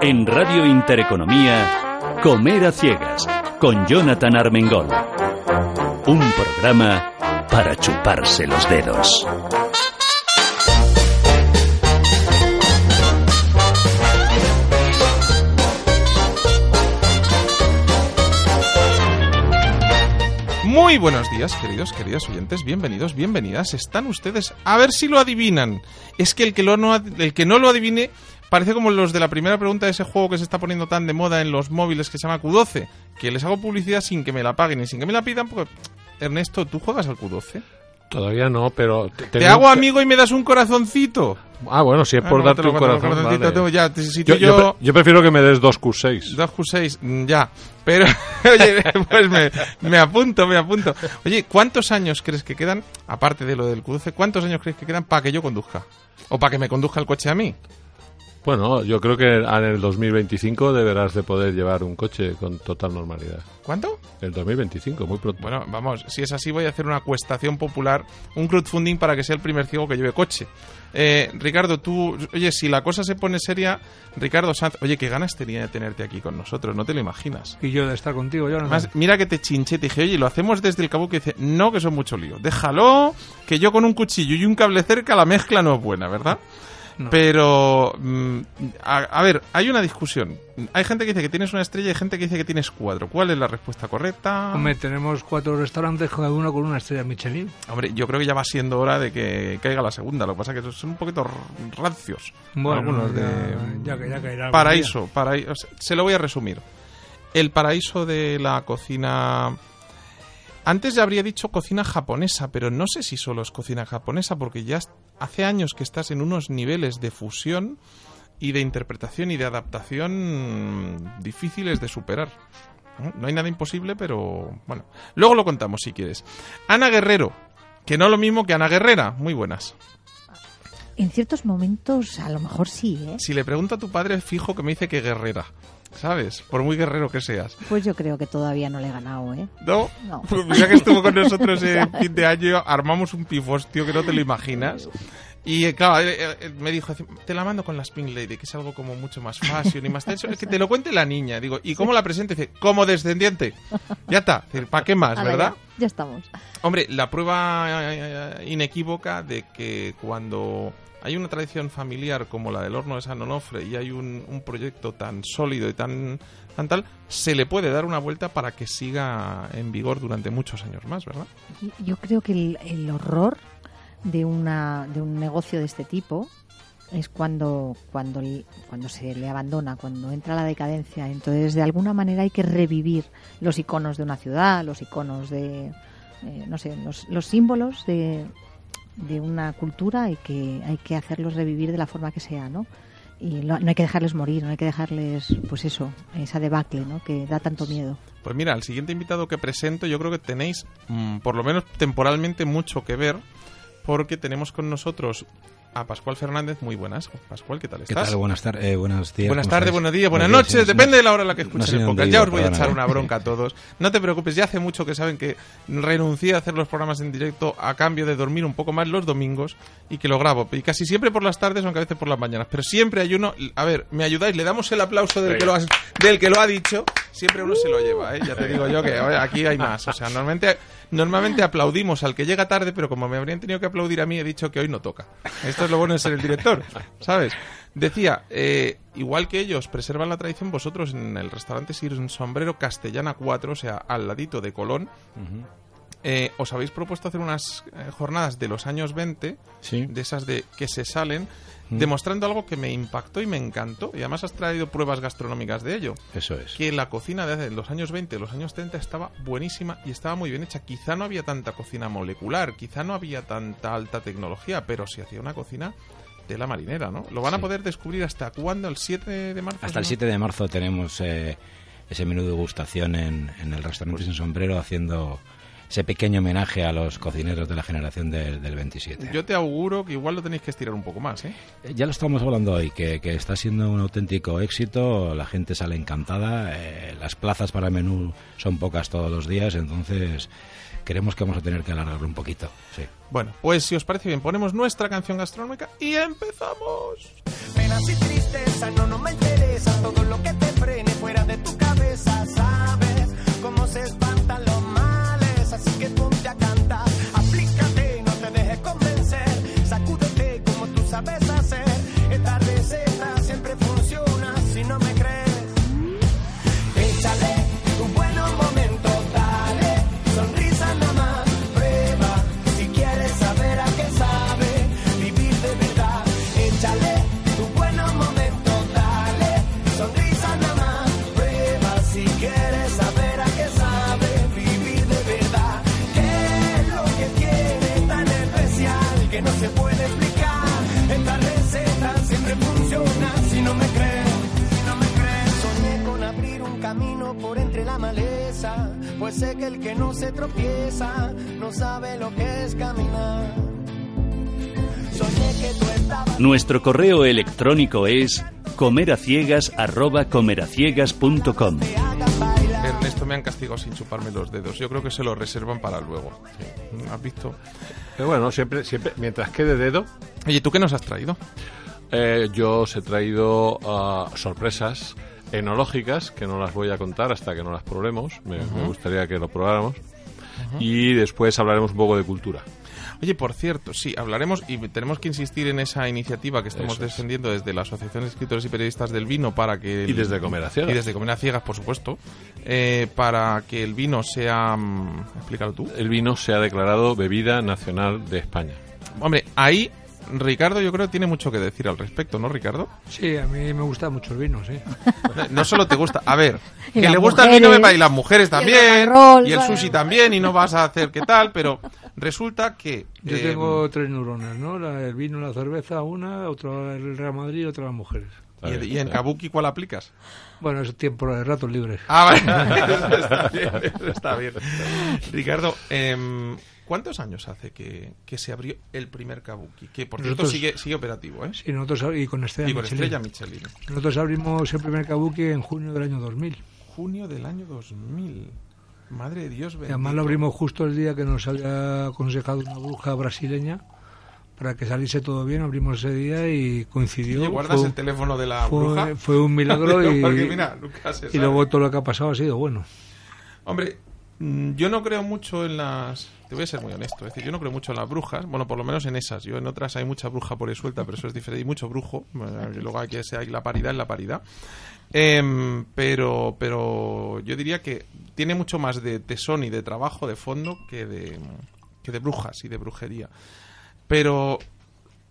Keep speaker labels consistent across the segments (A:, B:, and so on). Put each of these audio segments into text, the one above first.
A: En Radio Intereconomía, Comer a Ciegas, con Jonathan Armengol. Un programa para chuparse los dedos.
B: Muy buenos días, queridos, queridas oyentes, bienvenidos, bienvenidas. Están ustedes a ver si lo adivinan. Es que el que, lo no, el que no lo adivine parece como los de la primera pregunta de ese juego que se está poniendo tan de moda en los móviles que se llama Q12, que les hago publicidad sin que me la paguen y sin que me la pidan, porque Ernesto, ¿tú juegas al Q12?
C: Todavía no, pero...
B: Te, hago amigo y me das un corazoncito.
C: Ah, bueno, si es por darte un corazón. Vale.
B: Ya,
C: yo, yo... yo, prefiero que me des dos Q6.
B: Dos Q6, mm, ya. Pero, oye, pues me, me, apunto, me apunto. Oye, ¿cuántos años crees que quedan, aparte de lo del Q12, cuántos años crees que quedan para que yo conduzca? O para que me conduzca el coche a mí.
C: Bueno, yo creo que en el 2025 deberás de poder llevar un coche con total normalidad.
B: ¿Cuánto?
C: El 2025, muy pronto.
B: Bueno, vamos, si es así voy a hacer una cuestación popular, un crowdfunding para que sea el primer ciego que lleve coche. Eh, Ricardo, tú, oye, si la cosa se pone seria, Ricardo Sanz, oye, qué ganas tenía de tenerte aquí con nosotros, no te lo imaginas.
D: Y yo de estar contigo, yo no.
B: Más, mira que te chinché, te dije, oye, lo hacemos desde el cabo que dice, no, que son mucho lío. Déjalo, que yo con un cuchillo y un cable cerca la mezcla no es buena, ¿verdad? Pero, mm, a, ver, hay una discusión. Hay gente que dice que tienes una estrella y gente que dice que tienes cuatro. ¿Cuál es la respuesta correcta?
D: Hombre, tenemos cuatro restaurantes, cada uno con una estrella Michelin.
B: Hombre, yo creo que ya va siendo hora de que caiga la segunda. Lo que pasa es que son un poquito rancios.
D: Bueno,
B: algunos
D: ya,
B: de...
D: Ya, ya caerá
B: paraíso, paraíso. Se lo voy a resumir. El paraíso de la cocina antes ya habría dicho cocina japonesa, pero no sé si solo es cocina japonesa, porque ya hace años que estás en unos niveles de fusión y de interpretación y de adaptación difíciles de superar. No hay nada imposible, pero bueno. Luego lo contamos si quieres. Ana Guerrero, que no lo mismo que Ana Guerrera. Muy buenas.
E: En ciertos momentos a lo mejor sí, ¿eh?
B: Si le pregunto a tu padre, fijo que me dice que Guerrera. ¿Sabes? Por muy guerrero que seas.
E: Pues yo creo que todavía no le he ganado, ¿eh?
B: ¿No? No. Pues ya que estuvo con nosotros en fin de año, armamos un pifostio que no te lo imaginas. Y eh, claro, eh, eh, me dijo, te la mando con la Spin Lady, que es algo como mucho más fashion y más tenso. Es que te lo cuente la niña. Digo, ¿y cómo la presente? Dice, como descendiente. Ya está. ¿Para qué más, verdad?
E: Ya, ya estamos.
B: Hombre, la prueba inequívoca de que cuando hay una tradición familiar como la del horno de San Onofre y hay un, proyecto tan sólido y tan, tan tal, se le puede dar una vuelta para que siga en vigor durante muchos años más, ¿verdad?
E: Yo creo que el, horror de, una, de un negocio de este tipo es cuando, cuando, cuando se le abandona, cuando entra la decadencia. Entonces, de alguna manera hay que revivir los iconos de una ciudad, los iconos de, eh, no sé, los símbolos de, de una cultura y que hay que hacerlos revivir de la forma que sea, ¿no? Y no hay que dejarles morir, no hay que dejarles, pues eso, esa debacle, ¿no? Que da tanto miedo.
B: Pues mira, el siguiente invitado que presento, yo creo que tenéis, mm, por lo menos temporalmente, mucho que ver, porque tenemos con nosotros a Pascual Fernández. Muy buenas. Pascual, ¿qué tal estás?
F: ¿Qué tal? Buenas, tardes, eh, buenos días.
B: Buenas tardes, buenos días, buenas noches. Depende de la hora en la que escuches el podcast. ya os voy a echar una bronca a todos. No te preocupes, ya hace mucho que saben que renuncié a hacer los programas en directo a cambio de dormir un poco más los domingos y que lo grabo. Y casi siempre por las tardes, aunque a veces por las mañanas. Pero siempre hay uno... A ver, ¿me ayudáis? Le damos el aplauso del, que lo, del que lo ha dicho. Siempre uno se lo lleva, ¿eh? Ya te digo yo que aquí hay más. O sea, normalmente normalmente aplaudimos al que llega tarde, pero como me habrían tenido que aplaudir a mí, he dicho que hoy no toca. Esto es lo bueno de ser el director, ¿sabes? Decía, eh, igual que ellos preservan la tradición, vosotros en el restaurante Sir Sombrero Castellana 4, o sea, al ladito de Colón, eh, os habéis propuesto hacer unas eh, jornadas de los años 20, de esas de que se salen, mm. demostrando algo que me impactó y me encantó. Y además has traído pruebas gastronómicas de ello.
F: Eso es.
B: Que la cocina de los años 20, los años 30 estaba buenísima y estaba muy bien hecha. Quizá no había tanta cocina molecular, quizá no había tanta alta tecnología, pero se hacía una cocina de la marinera, ¿no? Lo van a poder descubrir hasta cuándo, el 7 de marzo.
F: Hasta el 7 de marzo tenemos eh, ese menú de degustación en, en el restaurante Sin Sombrero haciendo ese pequeño homenaje a los cocineros de la generación del, 27.
B: Yo te auguro que igual lo tenéis que estirar un poco más, ¿eh?
F: eh ya lo estamos hablando hoy, que, está siendo un auténtico éxito, la gente sale encantada, las plazas para menú son pocas todos los días, entonces creemos que vamos a tener que alargarlo un poquito. Sí.
B: Bueno, pues si os parece bien, ponemos nuestra canción gastronómica y empezamos.
G: Penas y tristeza, no, no me interesa todo lo que te
A: Nuestro correo electrónico es comeraciegas@comeraciegas.com.
B: Ernesto me han castigado sin chuparme los dedos. Yo creo que se lo reservan para luego. ¿Has visto?
C: Pero bueno, siempre, siempre, mientras quede dedo.
B: Oye, ¿tú qué nos has traído?
C: Eh, yo os he traído ah, sorpresas enológicas, que no las voy a contar hasta que no las probemos. Me, gustaría que lo probáramos. Y después hablaremos un poco de cultura.
B: Oye, por cierto, sí, hablaremos y tenemos que insistir en esa iniciativa que estamos defendiendo desde la Asociación de Escritores y Periodistas del Vino para que...
C: y desde Comer a Ciegas.
B: Y desde Comer a Ciegas, por supuesto, eh, para que el vino sea... Mm, explícalo tú.
C: El vino sea declarado bebida nacional de España.
B: Hombre, ahí Ricardo yo creo que tiene mucho que decir al respecto, ¿no, Ricardo?
D: Sí, a mí me gusta mucho el vino, sí.
B: No solo te gusta, a ver, que le gusta el vino y las mujeres también, y el, sushi también, y no vas a hacer qué tal, pero resulta que...
D: Yo tengo tres neuronas, ¿no? el vino, la cerveza, una, otra el Real Madrid y otra las mujeres.
B: ¿Y, en Kabuki cuál aplicas?
D: Bueno, es tiempo de ratos libres.
B: Ah, vale. está, bien, está bien. Ricardo, eh, ¿Cuántos años hace que, se abrió el primer Kabuki? Que por cierto sigue, sigue operativo, ¿eh?
D: Sí, nosotros y con Estrella,
B: y con Estrella Michelin.
D: Nosotros abrimos el primer Kabuki en junio del año 2000.
B: Junio del año 2000. Madre de Dios, bendito.
D: además lo abrimos justo el día que nos había aconsejado una bruja brasileña para que saliese todo bien, abrimos ese día y coincidió.
B: ¿Y guardas el teléfono de la bruja?
D: Fue un milagro y, y luego todo lo que ha pasado ha sido bueno.
B: Hombre, yo no creo mucho en las. Te voy a ser muy honesto. Es decir, yo no creo mucho en las brujas. Bueno, por lo menos en esas. Yo en otras hay mucha bruja por ahí suelta, pero eso es diferente. Y mucho brujo. luego hay que hay la paridad en la paridad. Em, pero, pero yo diría que tiene mucho más de tesón y de trabajo de fondo que de, que de brujas y de brujería. Pero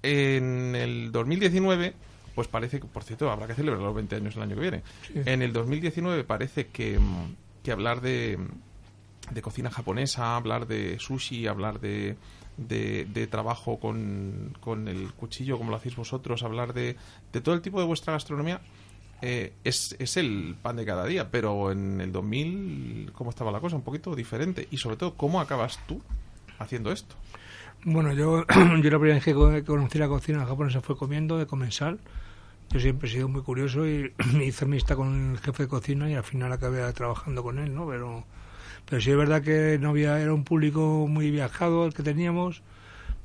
B: en el 2019 pues parece que, por cierto, habrá que celebrar los 20 años el año que viene. En el 2019 parece que, que hablar de, de cocina japonesa, hablar de sushi, hablar de, de, trabajo con, con, el cuchillo, como lo hacéis vosotros, hablar de, de todo el tipo de vuestra gastronomía, eh, es, es, el pan de cada día. Pero en el 2000, ¿cómo estaba la cosa? Un poquito diferente. Y sobre todo, ¿cómo acabas tú haciendo esto?
D: Bueno, yo, yo la primera vez que conocí la cocina japonesa fue comiendo de comensal. Yo siempre he sido muy curioso y me hice amistad con el jefe de cocina y al final acabé trabajando con él, ¿no? Pero pero sí es verdad que no había, era un público muy viajado el que teníamos,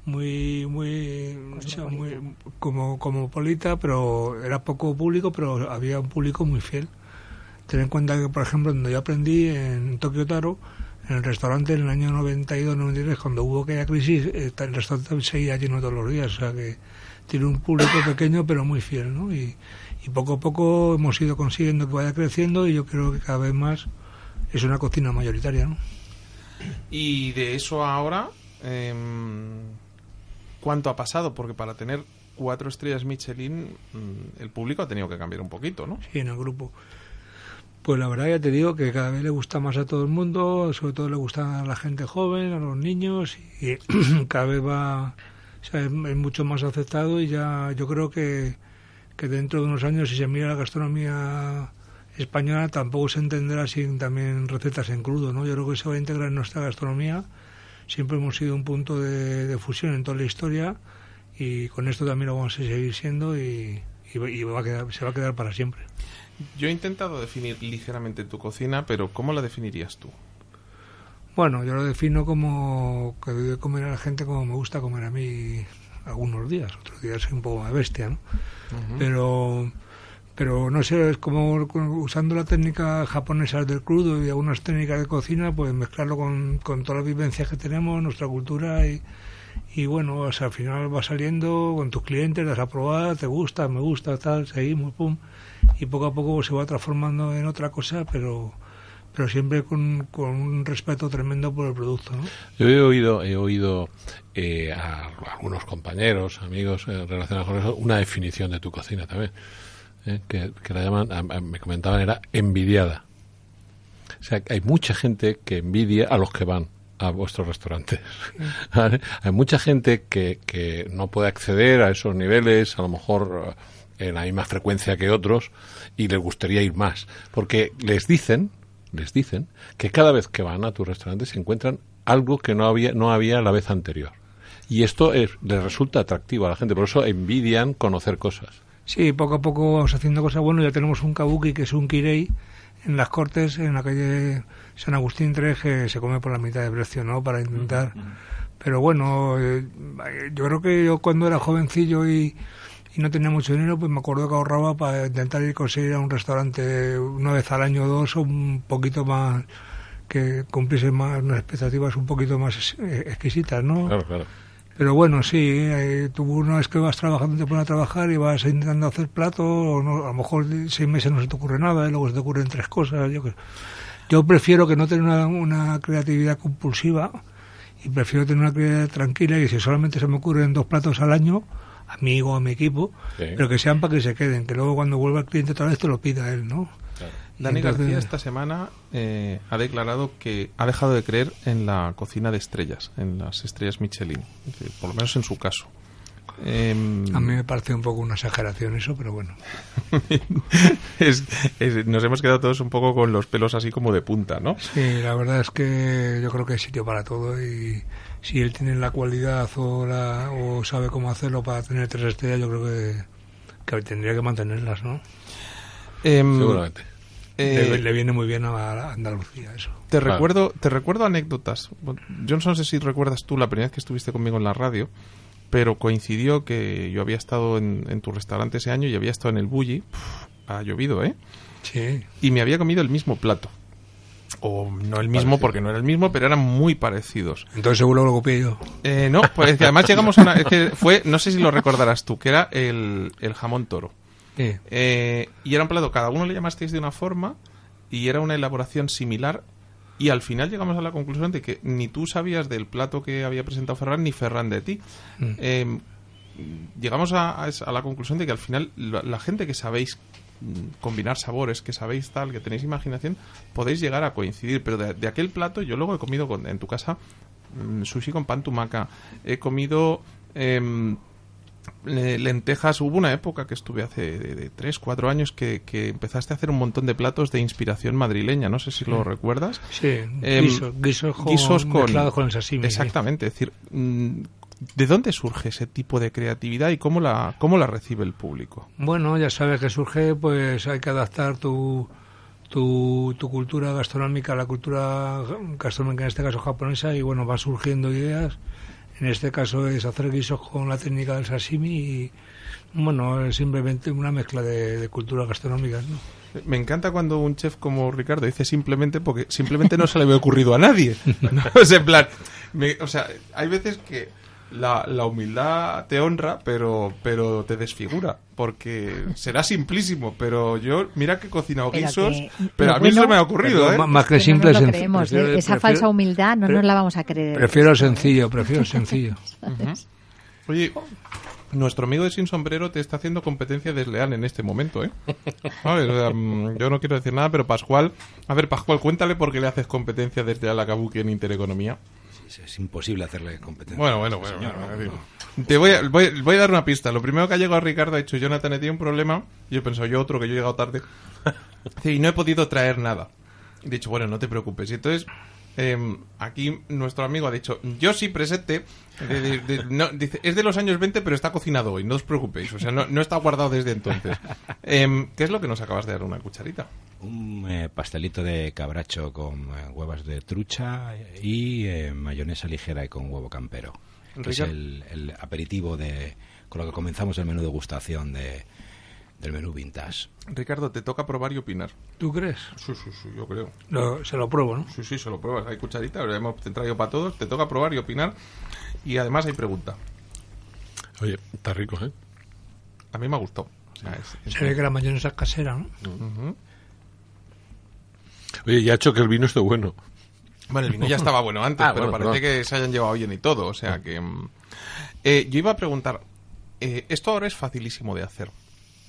D: muy, muy, muy como, como polita, pero era poco público, pero había un público muy fiel. Ten en cuenta que, por ejemplo, donde yo aprendí en Tokio Taro, en el restaurante en el año 92-93, cuando hubo aquella crisis, el restaurante seguía lleno todos los días, o sea que tiene un público pequeño pero muy fiel, ¿no? Y, y poco a poco hemos ido consiguiendo que vaya creciendo y yo creo que cada vez más es una cocina mayoritaria, ¿no?
B: Y de eso ahora, em, ¿cuánto ha pasado? Porque para tener cuatro estrellas Michelin, mm, el público ha tenido que cambiar un poquito, ¿no?
D: Sí, en el grupo. Pues la verdad ya te digo que cada vez le gusta más a todo el mundo, sobre todo le gusta a la gente joven, a los niños, y cada vez va, o sea, es, mucho más aceptado y ya yo creo que, que dentro de unos años si se mira la gastronomía española tampoco se entenderá sin también recetas en crudo, ¿no? Yo creo que se va a integrar en nuestra gastronomía. Siempre hemos sido un punto de, de fusión en toda la historia y con esto también lo vamos a seguir siendo y, y, y va a quedar, se va a quedar para siempre.
B: Yo he intentado definir ligeramente tu cocina, pero ¿cómo la definirías tú?
D: Bueno, yo lo defino como que doy de comer a la gente como me gusta comer a mí algunos días, otros días soy un poco más bestia, ¿no? Pero pero no sé, es como usando la técnica japonesa del crudo y algunas técnicas de cocina, pues mezclarlo con, con todas las vivencias que tenemos, nuestra cultura y, y bueno, o al final va saliendo con tus clientes, das a probar, te gusta, me gusta, tal, seguimos, pum, y poco a poco se va transformando en otra cosa, pero pero siempre con, con un respeto tremendo por el producto, ¿no?
C: Yo he oído, he oído eh, a algunos compañeros, amigos eh, relacionados con eso, una definición de tu cocina también, eh, que, que la llaman, a- a- me comentaban, era envidiada. O sea, hay mucha gente que envidia a los que van a vuestros restaurantes. ¿Vale? Hay mucha gente que, que no puede acceder a esos niveles, a lo mejor eh, en la misma frecuencia que otros, y les gustaría ir más. Porque les dicen, les dicen, que cada vez que van a tu restaurante se encuentran algo que no había, no había la vez anterior. Y esto es, les resulta atractivo a la gente, por eso envidian conocer cosas.
D: Sí, poco a poco vamos haciendo cosas buenas. Ya tenemos un kabuki que es un kirei en las Cortes, en la calle San Agustín 3, que se come por la mitad de precio, ¿no? Para intentar. Pero bueno, eh, yo creo que yo cuando era jovencillo y, y no tenía mucho dinero, pues me acuerdo que ahorraba para intentar ir a conseguir a un restaurante una vez al año o dos, o un poquito más que cumpliese más unas expectativas un poquito más eh, exquisitas, ¿no?
C: Claro, claro.
D: Pero bueno, sí, eh, tú una vez que vas trabajando, te pones a trabajar y vas intentando hacer plato, o no, a lo mejor seis meses no se te ocurre nada y luego se te ocurren tres cosas. Yo, yo prefiero que no tener una, una creatividad compulsiva y prefiero tener una creatividad tranquila y si solamente se me ocurren dos platos al año, a mí o a mi equipo,
C: Sí.
D: pero que sean para que se queden, que luego cuando vuelva el cliente otra vez te lo pida él, ¿no?
B: Dani
D: Entonces-
B: García esta semana eh, ha declarado que ha dejado de creer en la cocina de estrellas, en las estrellas Michelin, por lo menos en su caso. Em,
D: A mí me parece un poco una exageración eso, pero bueno.
B: es- es- nos hemos quedado todos un poco con los pelos así como de punta, ¿no?
D: Sí, la verdad es que yo creo que hay sitio para todo y si él tiene la cualidad o, la, o sabe cómo hacerlo para tener tres estrellas, yo creo que, que tendría que mantenerlas, ¿no?
B: Em,
C: Seguramente.
B: eh,
D: le, le viene muy bien a Andalucía eso.
B: Te
C: Claro.
B: recuerdo, te recuerdo anécdotas. Yo no sé si recuerdas tú la primera vez que estuviste conmigo en la radio, pero coincidió que yo había estado en, en tu restaurante ese año y había estado en el Bulli. Uf, ha llovido, ¿eh?
D: Sí,
B: Y me había comido el mismo plato. O no el mismo,
C: Parecido.
B: porque no era el mismo, pero eran muy parecidos.
D: entonces seguro lo copié yo.
B: Eh, no, pues es que además llegamos a una... Es que fue, no sé si lo recordarás tú, que era el, el jamón toro. Eh, y era un plato, cada uno le llamasteis de una forma y era una elaboración similar. Y al final llegamos a la conclusión de que ni tú sabías del plato que había presentado Ferran, ni Ferran de ti.
D: Mm.
B: Eh, llegamos a, a esa- a la conclusión de que al final la, la gente que sabéis mm, combinar sabores, que sabéis tal, que tenéis imaginación, podéis llegar a coincidir. Pero de, de aquel plato, yo luego he comido con- en tu casa mm, sushi con pan tumaca, he comido em, lentejas. Hubo una época que estuve hace de, de 3, 4 años que, que empezaste a hacer un montón de platos de inspiración madrileña. No sé si lo recuerdas.
D: Sí,
B: Em,
D: guisos, con,
B: guisos con-
D: mezclados con el sashimi.
B: Exactamente. Es decir, mm, ¿de dónde surge ese tipo de creatividad y cómo la, cómo la recibe el público?
D: Bueno, ya sabes que surge, pues hay que adaptar tu, tu, tu cultura gastronómica a la cultura gastronómica, en este caso japonesa, y bueno, va surgiendo ideas. En este caso es hacer guisos con la técnica del sashimi y, bueno, es simplemente una mezcla de, de culturas gastronómicas, ¿no?
B: Me encanta cuando un chef como Ricardo dice simplemente porque simplemente no se le había ocurrido a nadie. ¿no? Es en plan, me- o sea, hay veces que la, la humildad te honra, pero, pero te desfigura. Porque será simplísimo, pero yo, mira que he cocinado
E: Pero
B: guisos,
E: que
B: pero a mí se
E: bueno-
B: me ha ocurrido, ¿eh?
D: Más que
E: no
D: simple, senc-
E: creemos,
D: prefiero-
E: ¿eh? Esa
D: prefiero-
E: falsa humildad no nos la vamos a creer.
D: Prefiero el sencillo, prefiero el sencillo.
B: Oye, nuestro amigo de Sin Sombrero te está haciendo competencia desleal en este momento, ¿eh? ¿Sabes? O sea, mm, yo no quiero decir nada, pero Pascual... A ver, Pascual, cuéntale por qué le haces competencia desleal a Kabuki en Intereconomía.
F: Es, es imposible hacerle competencia.
B: Bueno, bueno,
F: Sí,
B: bueno.
F: señor,
B: bueno,
F: no,
B: digo.
F: no.
B: Te voy a, voy, voy a dar una pista. Lo primero que ha llegado a Ricardo ha dicho, Jonathan, he tenido un problema. Yo he pensado, yo otro, que yo he llegado tarde. Dice, y no he podido traer nada. He dicho, bueno, no te preocupes. Y entonces, eh, aquí nuestro amigo ha dicho, yo sí presente. de- de- de- no, dice, es de los años 20, pero está cocinado hoy, no os preocupéis. O sea, no, no está guardado desde entonces. Em, ¿Qué es lo que nos acabas de dar? Una cucharita.
F: Un eh, pastelito de cabracho con eh, huevas de trucha y eh, mayonesa ligera y con huevo campero. Que es el, el aperitivo de, con lo que comenzamos el menú degustación de, del menú vintage.
B: Ricardo, te toca probar y opinar.
D: ¿Tú crees?
B: Sí, sí, sí, yo creo.
D: Lo- se lo pruebo, ¿no?
B: Sí, sí, se lo pruebas. Hay cucharita, lo hemos traído para todos. Te toca probar y opinar. Y además hay pregunta.
C: Oye, está rico, ¿eh?
B: A mí me ha gustado. Es- es-
D: Se ve que la mayonesa es casera, ¿no?
B: Ujú.
C: Oye, ya ha hecho que el vino esté bueno.
B: Bueno, el vino ya estaba bueno antes,
C: Ah,
B: pero
C: bueno,
B: parece que se hayan llevado bien y todo. O sea que. mm, eh, yo iba a preguntar. eh, esto ahora es facilísimo de hacer.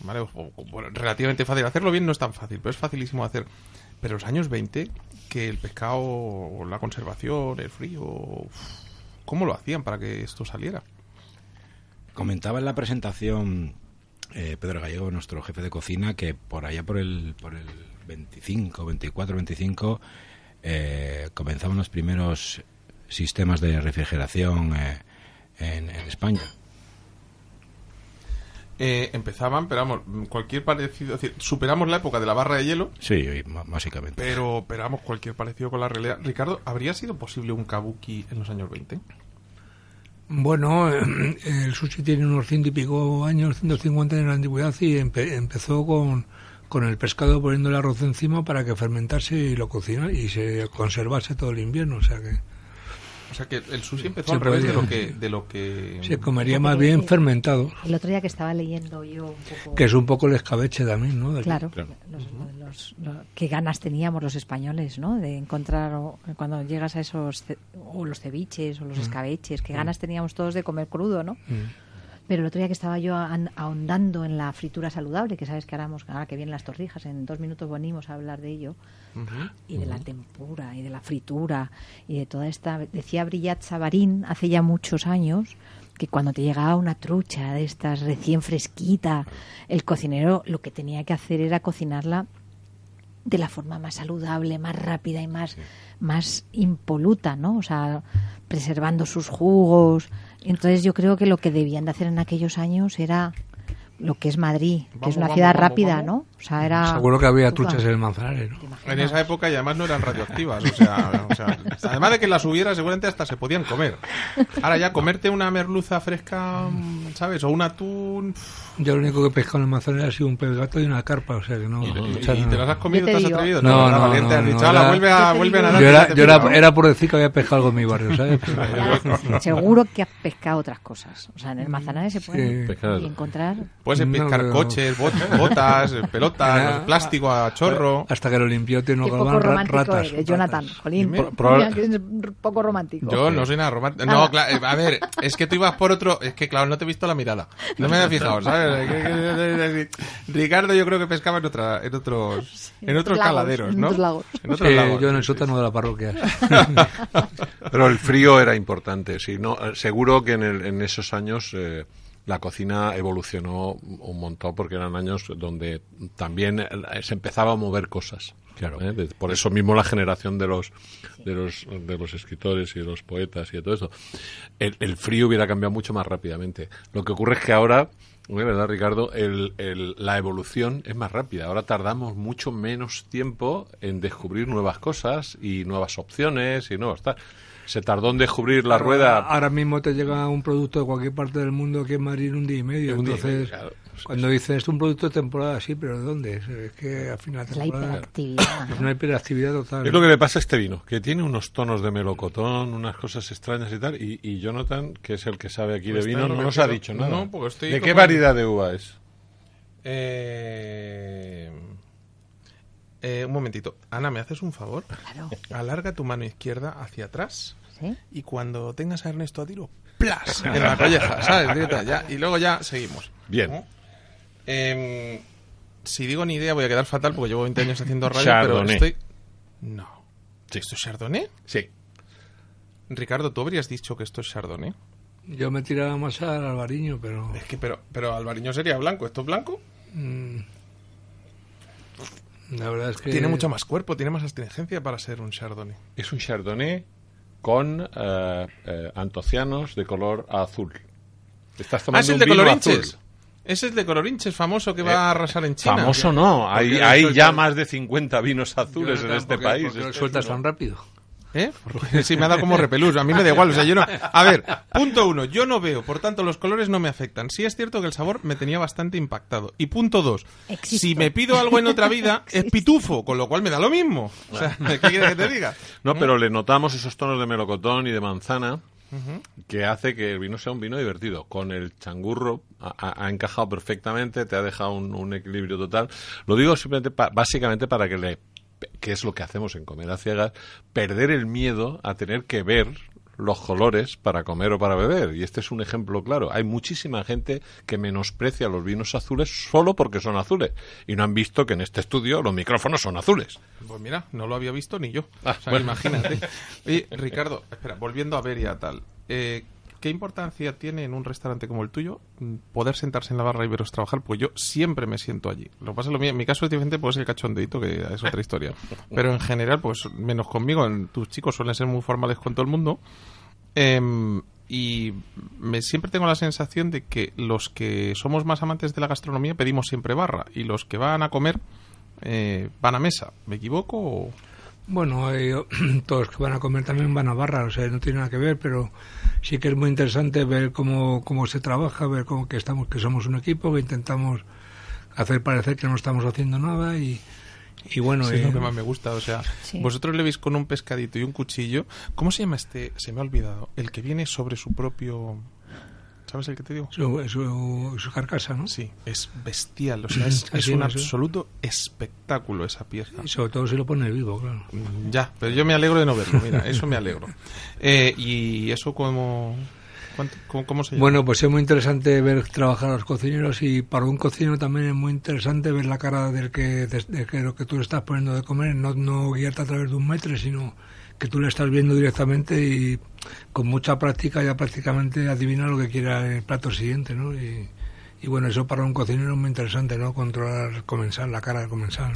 B: ¿Vale? O- o- bueno, relativamente fácil. Hacerlo bien no es tan fácil, pero es facilísimo de hacer. Pero los años 20, que el pescado, la conservación, el frío. uf, ¿Cómo lo hacían para que esto saliera?
F: Comentaba en la presentación eh, Pedro Gallego, nuestro jefe de cocina, que por allá por el, por el 25, 24, 25 eh, comenzaban los primeros sistemas de refrigeración eh, en, en España.
B: Eh, empezaban, pero vamos, cualquier parecido. Es decir, superamos la época de la barra de hielo,
F: Sí, básicamente.
B: pero esperamos cualquier parecido con la realidad. Ricardo, ¿habría sido posible un kabuki en los años 20?
D: Bueno, eh, el sushi tiene unos ciento y pico años, 150 años de antigüedad y empe- empezó con, con el pescado poniendo el arroz encima para que fermentase y lo cocina y se conservase todo el invierno. O sea que
B: O sea que el sushi empezó al revés de lo que, de lo que
D: se comería más bien fermentado,
E: El otro día que estaba leyendo yo un poco...
D: que es un poco el escabeche también, ¿no? Del-
E: Claro,
F: Claro.
E: Los, los- lo- qué ganas teníamos los españoles, ¿no? De encontrar, o- cuando llegas a esos, o los ceviches, o los escabeches, qué ganas teníamos todos de comer crudo, ¿no? Pero el otro día que estaba yo an- ahondando en la fritura saludable, que sabes que ahora, ahora que vienen las torrijas, en dos minutos venimos a hablar de ello, y de la tempura, y de la fritura, y de toda esta... Decía Brillat Savarín hace ya muchos años que cuando te llegaba una trucha de estas recién fresquita, el cocinero lo que tenía que hacer era cocinarla de la forma más saludable, más rápida y más, más impoluta, ¿no? O sea, preservando sus jugos. Entonces yo creo que lo que debían de hacer en aquellos años era lo que es Madrid, que es una
B: vamos,
E: ciudad
B: vamos,
E: rápida. ¿no? O sea, era...
D: Seguro que había truchas en el Manzanares, ¿no?
B: En esa época y además no eran radioactivas. O sea, o sea, además de que las hubiera, seguramente hasta se podían comer. Ahora ya comerte una merluza fresca, ¿sabes? O un atún.
D: Yo lo único que he pescado en el Manzanares ha sido un pez gato y una carpa, o sea que no...
B: ¿Y,
D: o sea,
B: y
D: no.
B: te las has comido?
E: Te
B: ¿Te has atrevido?
D: No,
B: era
D: no,
B: valiente,
D: no,
B: has dicho,
D: no,
B: "Hala,
D: era-
B: vuelve a, vuelve a
E: digo-
B: nadar.
D: Yo era, yo era,
B: pica".
D: era por decir que había pescado algo en mi barrio, ¿sabes?
E: Seguro que has pescado otras cosas. O sea, en el Manzanares se puede
D: Sí.
E: Encontrar...
B: Puedes
D: No,
B: pescar coches, bot- botas, pelotas,
D: Era-
B: plástico a chorro.
D: Hasta que lo limpió galván, ra-
E: romántico
D: ratas.
E: eres, Jonathan.
D: ratas.
E: Jolín, mira que eres poco romántico.
B: Yo no soy nada romántico. No, claro, eh, a ver, es que tú ibas por otro. Es que, claro, no te he visto la mirada. No me había fijado, ¿sabes? Ricardo, yo creo que pescaba en, otra, en otros, en otros
E: lagos,
B: caladeros,
E: en
B: ¿no?
E: otros lagos.
B: En otros
D: Sí,
B: lagos,
D: yo en el sótano de la parroquia.
C: Pero el frío era importante, sí. No, eh, seguro que en, el- en esos años eh, la cocina evolucionó un montón porque eran años donde también eh, se empezaba a mover cosas.
F: Claro.
C: ¿eh? Por eso mismo la generación de los, de los de los escritores y de los poetas y de todo eso. El, el frío hubiera cambiado mucho más rápidamente. Lo que ocurre es que ahora, ¿de verdad, Ricardo? El, el- la evolución es más rápida. Ahora tardamos mucho menos tiempo en descubrir nuevas cosas y nuevas opciones y nuevos tal. Se tardó en descubrir la rueda.
D: Ahora mismo te llega un producto de cualquier parte del mundo aquí en Madrid en un día y medio.
C: Un día y
D: Entonces,
C: medio, claro.
D: cuando dices es un producto de temporada, sí, pero ¿de dónde? Es, Es que al final
E: Es la hiperactividad.
D: es una hiperactividad total.
C: Es lo que le pasa a este vino, que tiene unos tonos de melocotón, unas cosas extrañas y tal. Y, y Jonathan, que es el que sabe aquí
B: Pues
C: de
B: está
C: vino, no
B: lo
C: nos
B: que
C: ha dicho nada.
B: No,
C: ¿De qué variedad de uva es?
B: Eh, eh, un momentito. Ana, ¿me haces un favor?
E: Claro.
B: Alarga tu mano izquierda hacia atrás
E: ¿Sí?
B: y cuando tengas a Ernesto a tiro, ¡plas! En la colleja, ¿sabes? Directa, ya, y luego ya seguimos.
C: Bien.
B: ¿No? Em, si digo ni idea voy a quedar fatal porque llevo 20 años haciendo radio,
C: Chardonnay.
B: pero estoy... No. ¿Esto es Chardonnay?
C: Sí.
B: Ricardo, tú habrías dicho que esto es Chardonnay.
D: Yo me tiraba más al albariño, pero...
B: Es que, pero, pero Albariño sería blanco. ¿Esto es blanco?
D: mm, la verdad es que...
B: Tiene mucho más cuerpo, tiene más astringencia para ser un Chardonnay.
C: Es un Chardonnay con eh, eh, antocianos de color azul. Estás
B: Ah,
C: tomando
B: es el
C: un
B: de
C: vino
B: colorinches.
C: azul.
B: Es el de colorinches famoso que va a arrasar en China.
C: Famoso no, hay,
D: Porque
C: hay ya más de 50 vinos azules en este país.
D: ¿Por qué lo
C: Este
D: sueltas
C: es uno.
D: tan rápido?
B: ¿Eh? Sí, me ha dado como repelús. A mí me da igual. O sea, yo no... A ver, punto uno. Yo no veo, por tanto, los colores no me afectan. Sí es cierto que el sabor me tenía bastante impactado. Y punto dos.
E: Existo.
B: Si me pido algo en otra vida, es pitufo, con lo cual me da lo mismo. O sea, ¿qué quieres que te diga?
C: No, pero le notamos esos tonos de melocotón y de manzana que hace que el vino sea un vino divertido. Con el changurro ha, ha- ha encajado perfectamente, te ha dejado un, un equilibrio total. Lo digo simplemente pa- básicamente para que le que es lo que hacemos en comer a ciegas, perder el miedo a tener que ver los colores para comer o para beber. Y este es un ejemplo claro. Hay muchísima gente que menosprecia los vinos azules solo porque son azules. Y no han visto que en este estudio los micrófonos son azules.
B: Pues mira, no lo había visto ni yo.
C: Ah,
B: o sea,
C: bueno.
B: imagínate. Oye, Ricardo, espera, volviendo a ver ya tal. Eh, ¿Qué importancia tiene en un restaurante como el tuyo mm, poder sentarse en la barra y veros trabajar? Pues yo siempre me siento allí. Lo que pasa es lo mío, en mi caso es diferente, pues el cachondeito, que es otra historia. Pero en general, pues menos conmigo, en- tus chicos suelen ser muy formales con todo el mundo. Em, y me, siempre tengo la sensación de que los que somos más amantes de la gastronomía pedimos siempre barra y los que van a comer eh, van a mesa. ¿Me equivoco? o-
D: Bueno, eh, todos que van a comer también van a barra, o sea, no tiene nada que ver, pero sí que es muy interesante ver cómo, cómo se trabaja, ver cómo que estamos, que somos un equipo, que intentamos hacer parecer que no estamos haciendo nada y, y bueno,
B: Sí, es
D: eh,
B: lo que más me gusta. O sea,
E: Sí.
B: vosotros le veis con un pescadito y un cuchillo. ¿Cómo se llama este? Se me ha olvidado. El que viene sobre su propio. ¿Sabes el que te digo?
D: su, su, su carcasa, ¿no?
B: Sí, es bestial. O sea, es, es un
D: ¿eh?
B: absoluto espectáculo esa pieza.
D: Y sobre todo si lo pone vivo, claro.
B: Mm, Ya, pero yo me alegro de no verlo. Mira, eso me alegro. Eh, ¿Y eso cómo, cuánto- cómo, cómo se llama?
D: Bueno, pues es muy interesante ver trabajar a los cocineros y para un cocinero también es muy interesante ver la cara del que, de, de que lo que tú le estás poniendo de comer, no, no guiarte a través de un metre, sino que tú le estás viendo directamente y con mucha práctica ya prácticamente adivina lo que quiera el plato siguiente, ¿no? Y, bueno, eso para un cocinero es muy interesante, ¿no? Controlar comensal, la cara del comensal.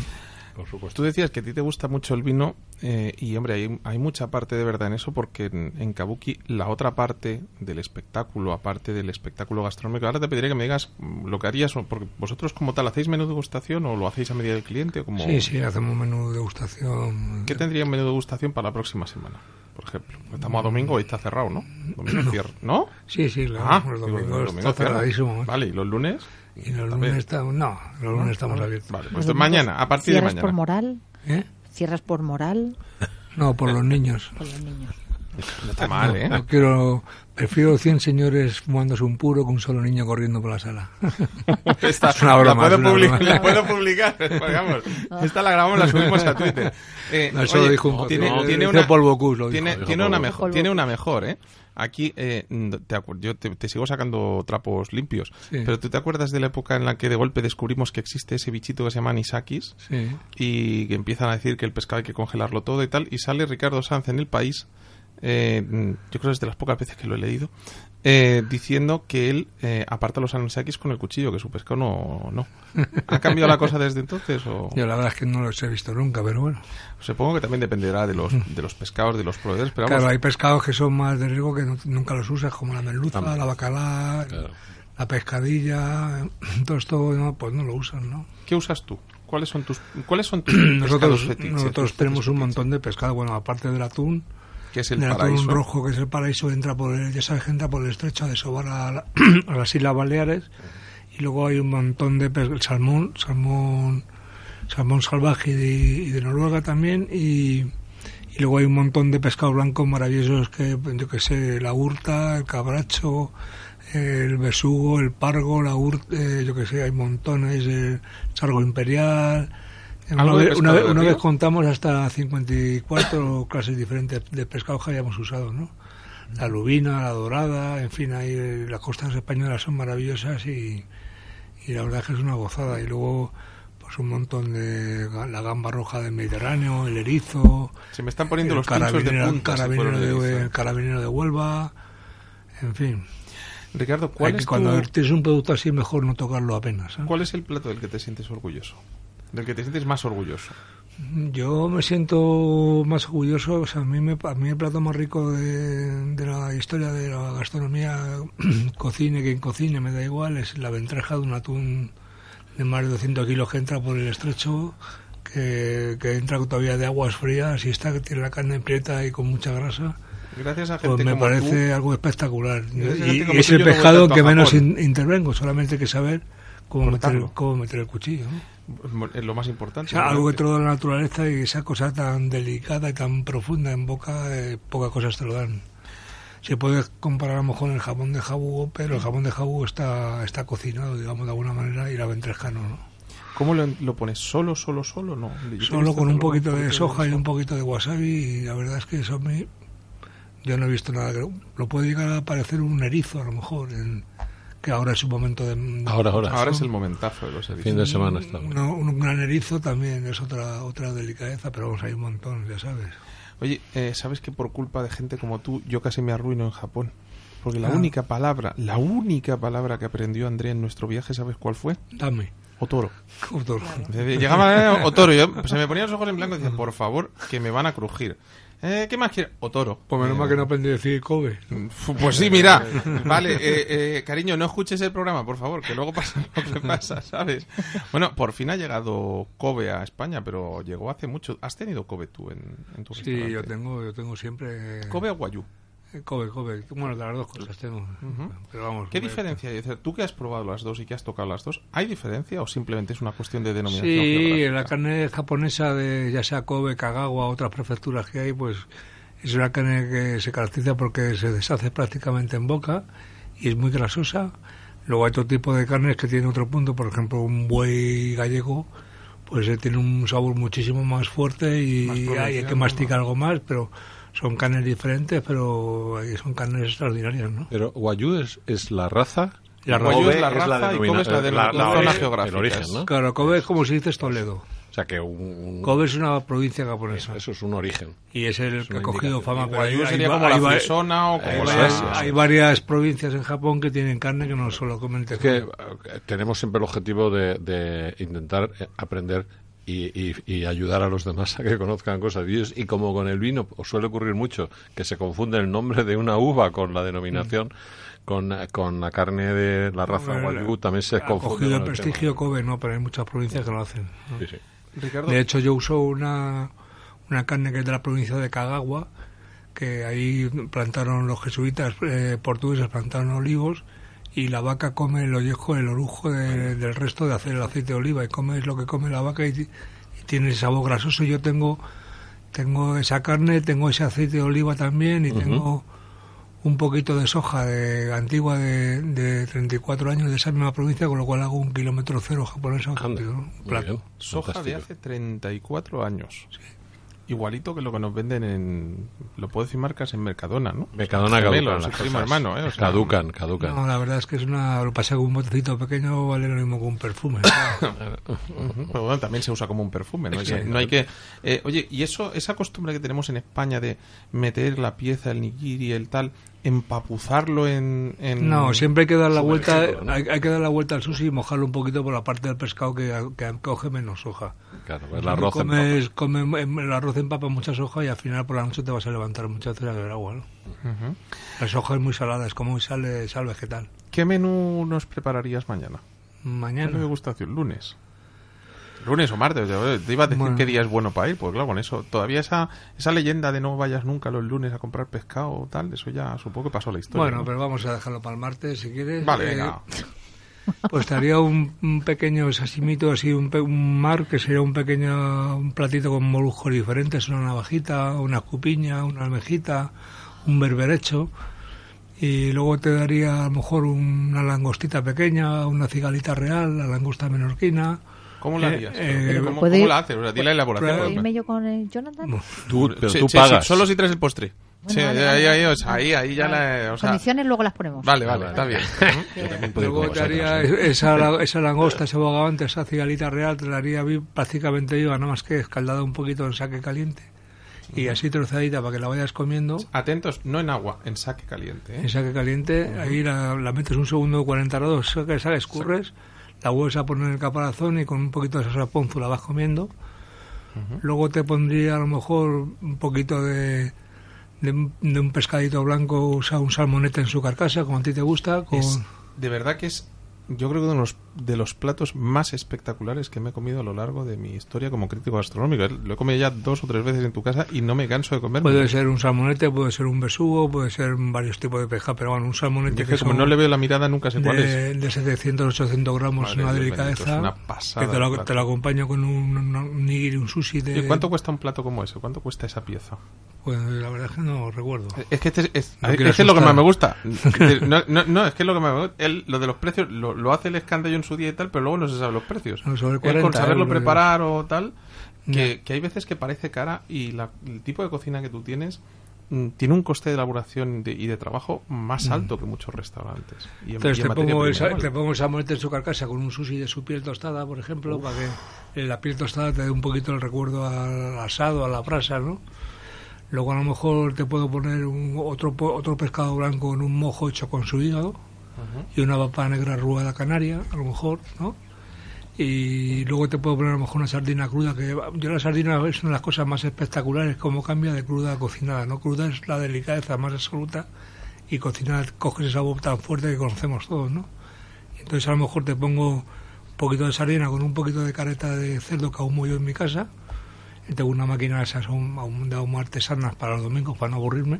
C: Por supuesto.
B: Tú decías que a ti te gusta mucho el vino eh, y, hombre, hay, hay mucha parte de verdad en eso porque en, en Kabuki la otra parte del espectáculo, aparte del espectáculo gastronómico, ahora te pediría que me digas mm, lo que harías, porque vosotros como tal, ¿hacéis menú de degustación o lo hacéis a medida del cliente? Como,
D: Sí, sí, hacemos menú de degustación.
B: ¿Qué tendría un menú de degustación para la próxima semana, por ejemplo? Estamos a domingo y está cerrado, ¿no? Domingo cierra. ¿no?
D: Sí, sí, claro,
B: Ah,
D: los
B: digo,
D: domingos
B: los domingos
D: está
B: cierra.
D: cerradísimo.
B: Vale, ¿y los lunes?
D: Y los
B: También.
D: lunes estamos, no, los lunes estamos abiertos.
B: Vale, pues mañana, a partir de
E: ¿Cierras
B: mañana.
E: por moral?
D: ¿Eh?
E: ¿Cierras por moral?
D: No, por los niños.
E: Por los niños.
B: No está mal, ¿eh?
D: No quiero, prefiero 100 señores fumándose un puro que un solo niño corriendo por la sala.
B: Esta,
D: Es una broma,
B: la, puedo publicar,
D: broma.
B: la puedo publicar. Digamos, esta la grabamos, la subimos a Twitter. Eh,
D: No, eso lo
B: oye,
D: dijo un
B: tiene,
D: no,
B: tiene una,
D: lo dijo.
B: tiene,
C: Dijo
B: tiene una mejor, tiene una mejor, ¿eh? Aquí eh, te, yo te, te sigo sacando trapos limpios,
D: Sí.
B: pero ¿tú te acuerdas de la época en la que de golpe descubrimos que existe ese bichito que se llama anisakis
D: Sí.
B: y que empiezan a decir que el pescado hay que congelarlo todo y tal y sale Ricardo Sanz en el país eh, yo creo que es de las pocas veces que lo he leído eh, diciendo que él eh, aparta los anisakis con el cuchillo que su pescado no, no. ¿ha cambiado la cosa desde entonces? O...
D: Yo la verdad es que no los he visto nunca, pero bueno.
B: supongo que también dependerá de los, de los pescados de los proveedores pero
D: Claro,
B: vamos,
D: hay pescados que son más de riesgo que no- nunca los usas, como la merluza,
C: Hombre.
D: la bacalá,
C: Claro.
D: la pescadilla, todo esto, no, pues no lo usan, ¿no?
B: ¿qué usas tú? ¿cuáles son tus, ¿cuáles son tus
D: Nosotros,
B: fetiches?
D: nosotros
B: Tus
D: tenemos un montón de pescado, bueno, aparte del atún,
B: que es el
D: del
B: paraíso
D: rojo, que es el paraíso, entra por el, ya sabes entra por el estrecho de Sobar a, la- a las Islas Baleares, y luego hay un montón de el salmón, salmón, salmón salvaje y de, y de Noruega también, y, y luego hay un montón de pescados blancos maravillosos que, yo que sé, la urta, el cabracho, el besugo, el pargo, la urta, yo que sé, hay montones, el sargo imperial.
B: ¿Algo
D: Una
B: de
D: vez, una
B: pescado
D: vez- una contamos hasta 54 clases diferentes de pescados que hayamos usado, ¿no? La lubina, la dorada, en fin, ahí eh, las costas españolas son maravillosas y, y la verdad es que es una gozada. Y luego, pues un montón de la gamba roja del Mediterráneo, el erizo,
B: Se me están poniendo los pinchos de
D: carabinero,
B: punta.
D: carabinero de, el carabinero de Huelva, en fin.
B: Ricardo,
D: Hay
B: ¿cuál
D: que
B: es,
D: cuando
B: tu-
D: tienes un producto así mejor no tocarlo apenas. ¿eh?
B: ¿cuál es el plato del que te sientes orgulloso? Del que te sientes más orgulloso.
D: Yo me siento más orgulloso, o sea, a mí, me, a mí el plato más rico de, de la historia de la gastronomía, cocine quien cocine, me da igual, es la ventreja de un atún de más de 200 kilos que entra por el estrecho, que, que entra todavía de aguas frías y está que tiene la carne prieta y con mucha grasa.
B: Gracias a gente
D: Pues me
B: como
D: parece
B: tú,
D: algo espectacular. Y, es el
B: no
D: pescado que menos in- intervengo, solamente hay que saber cómo meter, cómo meter el cuchillo. ¿no?
B: Es lo más
D: O
B: importante.
D: sea, algo que toda la naturaleza y esa cosa tan delicada y tan profunda en boca, eh, pocas cosas te lo dan. Se puede comparar a lo mejor el jamón de jabugo, pero el jamón de jabugo está, está cocinado, digamos, de alguna manera, y la ventreja no.
B: ¿Cómo lo, lo pones? ¿Solo, solo, solo? No. Te
D: Solo con un poquito de soja y un poquito de wasabi, y la verdad es que eso a mí, yo no he visto nada que... Lo puede llegar a parecer un erizo, a lo mejor, en- que ahora es un momento de... de-
C: Ahora, ahora.
B: Ahora es el momentazo de los erizos.
C: Fin de semana está.
D: Uno- un gran erizo también es otra otra delicadeza, pero vamos, hay un montón, ya sabes.
B: Oye, eh, ¿sabes que por culpa de gente como tú, yo casi me arruino en Japón? Porque la
D: Ah.
B: única palabra, la única palabra que aprendió Andrea en nuestro viaje, ¿sabes cuál fue?
D: Dame.
B: Otoro.
D: Otro.
B: Llegaba eh, Otoro, yo, se me ponían los ojos en blanco y decía, por favor, que me van a crujir. Eh, ¿Qué más quieres? Otoro.
D: Pues menos
B: Eh,
D: mal que no aprendí a decir Kobe.
B: Pues sí, mira. Vale, eh, eh, cariño, no escuches el programa, por favor, que luego pasa lo que pasa, ¿sabes? Bueno, por fin ha llegado Kobe a España, pero llegó hace mucho. ¿Has tenido Kobe tú en, en tu
D: Sí, yo tengo, yo tengo siempre...
B: ¿Kobe o Guayú?
D: Eh, Kobe, Kobe. Bueno, de las dos cosas tengo. Pero vamos.
B: ¿Qué diferencia hay? Tú que has probado las dos y que has tocado las dos, ¿hay diferencia o simplemente es una cuestión de denominación
D: Sí,
B: geográfica?
D: la carne japonesa de ya sea Kobe, Kagawa, otras prefecturas que hay, pues es una carne que se caracteriza porque se deshace prácticamente en boca y es muy grasosa. Luego hay otro tipo de carnes que tienen otro punto, por ejemplo, un buey gallego, pues eh, tiene un sabor muchísimo más fuerte y
B: Más
D: hay, que masticar algo más, pero son carnes diferentes, pero eh, son carnes extraordinarias, ¿no?
C: Pero Wagyu es, es la raza.
D: La
C: Kobe
B: Guayú es la
C: es
B: raza y Kobe es la, de la,
C: la- la
B: zona geográfica.
C: el origen, ¿no?
D: Claro, Kobe es como si dices Toledo.
C: O sea que un, un-
D: Kobe es una provincia japonesa.
C: eso es un origen.
D: Y es el
C: Es
D: que ha cogido fama. Pero hay,
B: Guayú
D: hay
B: sería
D: va-
B: como la
D: hay va-
B: frisona o como
D: hay
B: la...
C: es,
D: va- hay varias provincias en Japón que tienen carne que no solo comen
C: Es que eh, tenemos siempre el objetivo de, de intentar eh, aprender y, y- y ayudar a los demás a que conozcan cosas. Y, es- y como con el vino suele ocurrir mucho que se confunde el nombre de una uva con la denominación, con, eh, con la carne de la raza Wagyu también se
D: ha
C: confunde.
D: cogido el
C: con
D: prestigio Kobe, no, pero hay muchas provincias que lo hacen. ¿no?
C: Sí, sí.
B: Ricardo,
D: De hecho, yo uso una, una carne que es de la provincia de Kagawa, que ahí plantaron los jesuitas eh, portugueses, plantaron olivos, y la vaca come el ollejo, el orujo de- del resto de hacer el aceite de oliva, y come lo que come la vaca y, y tiene ese sabor grasoso. Yo tengo, tengo esa carne, tengo ese aceite de oliva también, y tengo un poquito de soja de antigua de, de 34 años de esa misma provincia, con lo cual hago un kilómetro cero japonés
B: soja de hace 34 años. Igualito que lo que nos venden en... Lo puedo decir marcas en Mercadona, ¿no?
C: Mercadona
B: Gemelos,
C: caducan
B: su
C: las
B: primo
C: cosas.
B: hermano, ¿eh? O sea,
C: caducan, caducan.
D: No, la verdad es que es una. Lo pasé con un botecito pequeño, vale lo mismo que un perfume.
B: Pero bueno, también se usa como un perfume, no hay que...
D: Exacto.
B: no hay que- eh, oye, y eso esa costumbre que tenemos en España de meter la pieza, el nigiri, el tal, empapuzarlo en... en-
D: No, siempre hay que dar la vuelta. Hay, hay que dar la vuelta al sushi y mojarlo un poquito por la parte del pescado que, que coge menos hoja.
C: Claro, el arroz en
D: Comes, come- em, el arroz empapa mucha soja y al final por la noche te vas a levantar muchas veces a beber agua. ¿no?
B: Ujú.
D: La soja es muy salada, es como sal, sal vegetal.
B: ¿Qué menú nos prepararías mañana? Me
D: Mañana.
B: gusta hacer lunes. Lunes o martes, yo te iba a decir
D: Bueno.
B: qué día es bueno para ir, pues claro, con eso, todavía esa, esa leyenda de no vayas nunca los lunes a comprar pescado o tal, eso ya supongo que pasó la historia.
D: Bueno,
B: ¿no?
D: pero vamos a dejarlo para el martes si quieres.
B: Vale,
D: Eh,
B: venga.
D: Pues estaría un, un pequeño sasimito, así un, un mar, que sería un pequeño un platito con moluscos diferentes, una navajita, una escupiña, una almejita, un berberecho. Y luego te daría a lo mejor una langostita pequeña, una cigalita real, la langosta menorquina.
B: ¿Cómo la
D: eh,
B: harías?
D: eh,
B: ¿Cómo,
E: ¿puede
B: cómo
E: ir-
B: la haces? O sea, di la
E: ¿Puedo
B: elaboración.
E: irme yo con el Jonathan?
C: Tú, pero
B: Sí,
C: tú
B: sí, sí,
C: pagas.
B: solo si traes el postre. Sí,
E: Bueno, vale,
B: ahí,
E: vale.
B: ahí, o sea, ahí, ahí ya
E: Vale.
B: la... O sea,
E: Condiciones luego las ponemos.
B: vale, vale, está bien.
F: Yo también puedo ir
D: Luego te haría esa, esa langosta, ese bogavante, esa cigalita real, te la haría prácticamente viva, nada más que escaldada un poquito en saque caliente. Y así trozadita para que la vayas comiendo.
B: Atentos, no en agua, en saque caliente. ¿eh?
D: En saque caliente, ahí la, la metes un segundo de 40 grados, saca, escurres, la vuelves a poner en el caparazón y con un poquito de salsa ponzu la vas comiendo. Luego te pondría a lo mejor un poquito de, de, un- de un pescadito blanco, o sea, un salmonete en su carcasa, como a ti te gusta, con...
B: Es- de verdad que es, yo creo que uno de los, de los platos más espectaculares que me he comido a lo largo de mi historia como crítico gastronómico. Lo he comido ya dos o tres veces en tu casa y no me canso de comer.
D: Puede ser un salmonete, puede ser un besugo, puede ser varios tipos de pesca, pero bueno, un salmonete que
B: como no le veo la mirada nunca sé cuál es.
D: de, de 700, 800 gramos,
B: Madre
D: una delicadeza,
B: una pasada
D: que te lo, te lo acompaño con un, nigiri, un sushi de...
B: ¿Y ¿Cuánto cuesta un plato como ese? ¿Cuánto cuesta esa pieza?
D: Pues la verdad es que no recuerdo.
B: Es que, este es, es-
D: No
B: es
D: quiero
B: que es lo que más me gusta. No, no, no, es que es lo que más me gusta. Él, lo de los precios lo, lo hace el escándalo en su día y tal, pero luego no se sabe los precios.
D: No, sobre
B: Él con
D: 40
B: saberlo
D: euros.
B: preparar o tal, que, que hay veces que parece cara y la- el tipo de cocina que tú tienes mm, tiene un coste de elaboración de- y de trabajo más alto que muchos restaurantes. Y en-
D: Entonces
B: y
D: te pongo, el, te pongo el salmonete en su carcasa con un sushi de su piel tostada, por ejemplo, para que eh, la piel tostada te dé un poquito el recuerdo al asado, a la brasa, ¿no? Luego a lo mejor te puedo poner un, otro, otro pescado blanco en un mojo hecho con su hígado y una papa negra arrugada canaria, a lo mejor, ¿no? Y luego te puedo poner a lo mejor una sardina cruda, que yo la sardina es una de las cosas más espectaculares, cómo cambia de cruda a cocinada, ¿no? Cruda es la delicadeza más absoluta y cocinada coges ese sabor tan fuerte que conocemos todos, ¿no? Entonces a lo mejor te pongo un poquito de sardina con un poquito de careta de cerdo que ahumo yo en mi casa. Tengo una máquina de esas ahum- ahum- de artesanas para los domingos, para no aburrirme.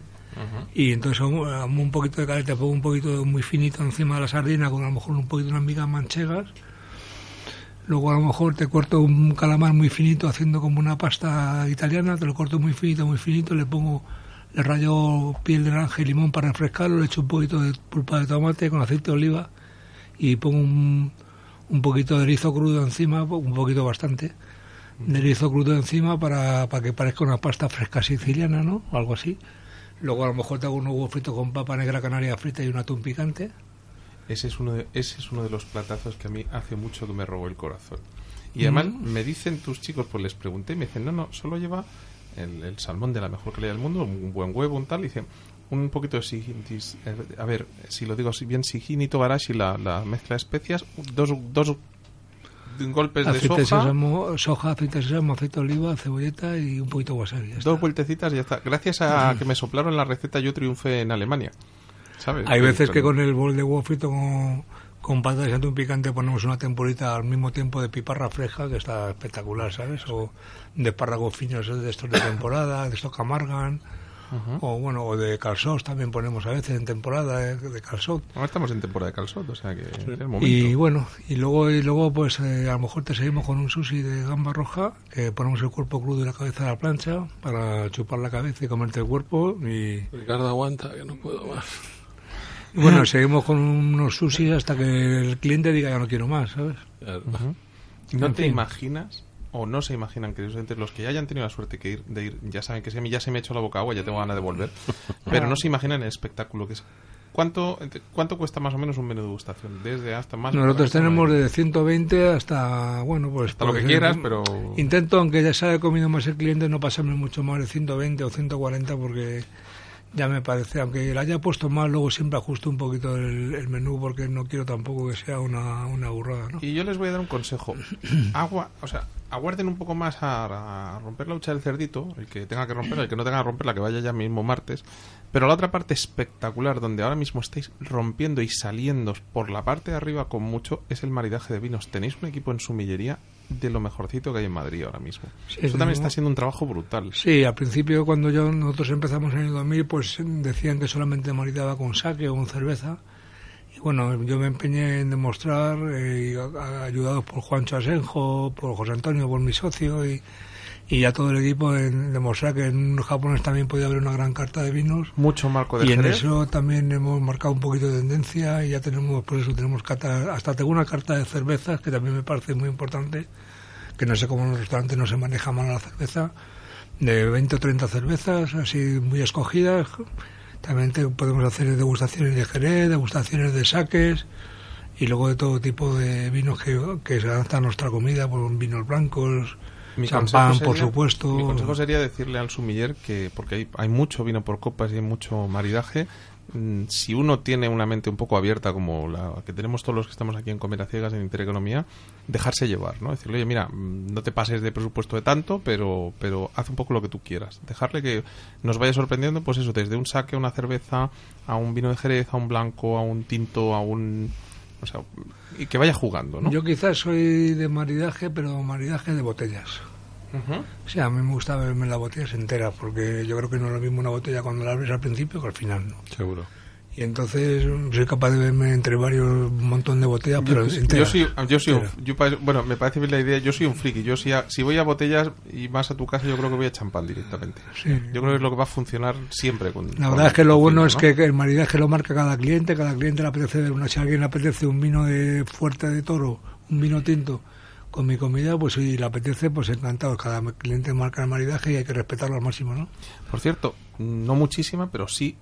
D: Y entonces un poquito de careta, pongo un poquito muy finito encima de la sardina con a lo mejor un poquito de unas migas manchegas. Luego a lo mejor te corto un calamar muy finito haciendo como una pasta italiana, te lo corto muy finito, muy finito, le pongo, le rayo piel de naranja y limón para refrescarlo, le echo un poquito de pulpa de tomate con aceite de oliva y pongo un, un poquito de erizo crudo encima, un poquito bastante, de erizo crudo encima para, para que parezca una pasta fresca siciliana, ¿no? O algo así. Luego a lo mejor te hago un huevo frito con papa negra canaria frita y un atún picante.
B: Ese es, uno de, ese es uno de los platazos que a mí hace mucho que me robó el corazón. Y además me dicen tus chicos, pues les pregunté y me dicen, no, no, solo lleva el, el salmón de la mejor calidad del mundo, un buen huevo, un tal, y dicen, un poquito de sijinitis, eh, a ver, si lo digo bien, sijinito, barashi, la, la mezcla de especias, dos, dos golpes de
D: aceite de
B: soja,
D: sésamo, soja, aceite de sésamo, aceite de oliva, cebolleta y un poquito de wasabi.
B: dos vueltecitas y ya está. Gracias a que me soplaron la receta yo triunfé en Alemania. ¿Sabes?
D: Hay veces que
B: Con-
D: con el bol de huevo frito con, con patatas y atún picante ponemos una temporita al mismo tiempo de piparra fresca que está espectacular, ¿sabes? O de espárragos finos de estos de temporada, de estos que amargan. O bueno, o de calzós también ponemos a veces en temporada eh, de calzot.
B: Ahora estamos en temporada de calzot, o sea que es el momento.
D: Y bueno, y luego y luego pues eh, a lo mejor te seguimos con un sushi de gamba roja, que ponemos el cuerpo crudo y la cabeza a la plancha para chupar la cabeza y comerte el cuerpo y,
C: Ricardo, aguanta, que no puedo más.
D: y bueno, seguimos con unos sushis hasta que el cliente diga ya no quiero más, ¿sabes?
C: Claro.
B: ¿No
D: En
B: te
D: fin.
B: imaginas o no se imaginan, queridos oyentes, los que ya hayan tenido la suerte que ir, de ir, ya saben que si a mí ya se me ha hecho la boca agua, ya tengo ganas de volver, pero no se imaginan el espectáculo que es. ¿Cuánto, ¿Cuánto cuesta más o menos un menú de degustación? Desde hasta más.
D: Nosotros tenemos de 120 hasta, bueno, pues...
B: Hasta lo que quieras, pero.
D: Intento, aunque ya se haya comido más el cliente, no pasarme mucho más de 120 o 140 porque ya me parece, aunque le haya puesto más, luego siempre ajusto un poquito el, el menú porque no quiero tampoco que sea una, una burrada, ¿no?
B: Y yo les voy a dar un consejo. Agua, o sea, aguarden un poco más a, a romper la hucha del cerdito, el que tenga que romperla, el que no tenga que romperla, que vaya ya mismo martes. Pero la otra parte espectacular, donde ahora mismo estáis rompiendo y saliendo por la parte de arriba con mucho, es el maridaje de vinos. Tenéis un equipo en sumillería de lo mejorcito que hay en Madrid ahora mismo.
D: Sí,
B: Eso también está siendo un trabajo brutal.
D: Sí, al principio cuando yo nosotros empezamos en el 2000, pues decían que solamente maridaba con saque o con cerveza. Bueno, yo me empeñé en demostrar, eh, a- a- ayudados por Juancho Asenjo, por José Antonio, por mi socio y, y ya todo el equipo en demostrar que en japonés también podía haber una gran carta de vinos.
B: Mucho marco de
D: Y en eso también hemos marcado un poquito de tendencia y ya tenemos, por eso tenemos carta, hasta tengo una carta de cervezas que también me parece muy importante, que no sé cómo en los restaurantes no se maneja mal la cerveza, de 20 o 30 cervezas, así muy escogidas. También te- podemos hacer degustaciones de jerez, degustaciones de saques y luego de todo tipo de vinos que, que se adaptan a nuestra comida, pues vinos blancos,
B: Mi
D: champán, por supuesto.
B: Mi consejo sería decirle al sumiller que, porque hay, hay mucho vino por copas y hay mucho maridaje, si uno tiene una mente un poco abierta como la que tenemos todos los que estamos aquí en Comer a Ciegas, en Intereconomía, dejarse llevar, ¿no? Decirle, oye, mira, mm, no te pases de presupuesto de tanto, pero, pero haz un poco lo que tú quieras. Dejarle que nos vaya sorprendiendo, pues eso, desde un saque a una cerveza, a un vino de Jerez, a un blanco, a un tinto, a un... O sea, y que vaya jugando, ¿no?
D: Yo quizás soy de maridaje, pero maridaje de botellas.
B: Ujú.
D: O sea, a mí me gusta beberme las botellas enteras, porque yo creo que no es lo mismo una botella cuando la abres al principio que al final, ¿no?
C: Seguro.
D: Y entonces soy capaz de beberme entre varios un montón de botellas, pero
B: yo,
D: enteras.
B: soy, yo soy un-
D: Enteras.
B: yo bueno, me parece bien la idea. Yo soy un friki. Yo si, a- si voy a botellas y más a tu casa, yo creo que voy a champán directamente.
D: Sí.
B: Yo creo que es lo que va a funcionar siempre. Con,
D: La
B: con
D: verdad es que lo bueno es
B: ¿no?
D: que, que el maridaje lo marca cada cliente, cada cliente le apetece una, si a alguien le apetece un vino de fuerte de toro, un vino tinto con mi comida, pues si le apetece, pues encantado. Cada cliente marca el maridaje y hay que respetarlo al máximo, ¿no?
B: Por cierto, no muchísima, pero sí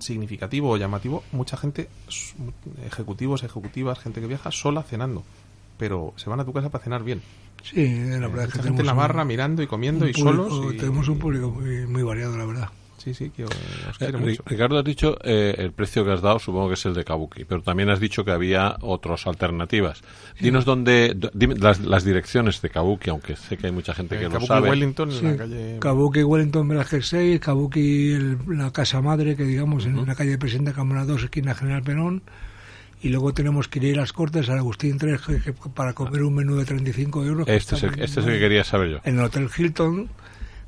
B: significativo o llamativo. Mucha gente, ejecutivos, ejecutivas, gente que viaja sola cenando. Pero se van a tu casa para cenar bien.
D: Sí, la verdad es que
B: gente en la
D: un-
B: barra mirando y comiendo y
D: público-
B: solos. y-
D: Tenemos un público muy, muy variado, la verdad.
B: Sí, sí, que os
C: Eh,
B: mucho.
C: Ricardo, has dicho eh, el precio que has dado, supongo que es el de Kabuki, pero también has dicho que había otras alternativas. Dinos dónde, dime las, las direcciones de Kabuki, aunque sé que hay mucha gente que
B: En
C: lo
B: Kabuki
C: sabe.
B: Wellington, en la calle...
D: Kabuki Wellington Velázquez 6, Kabuki el- la Casa Madre, que digamos en la calle Presidente Cámara 2, esquina General Perón. Y luego tenemos que ir a las Cortes, al Agustín 3, que- que para comer un menú de 35 euros.
C: Este es, el, este es el que quería saber yo.
D: En el Hotel Hilton,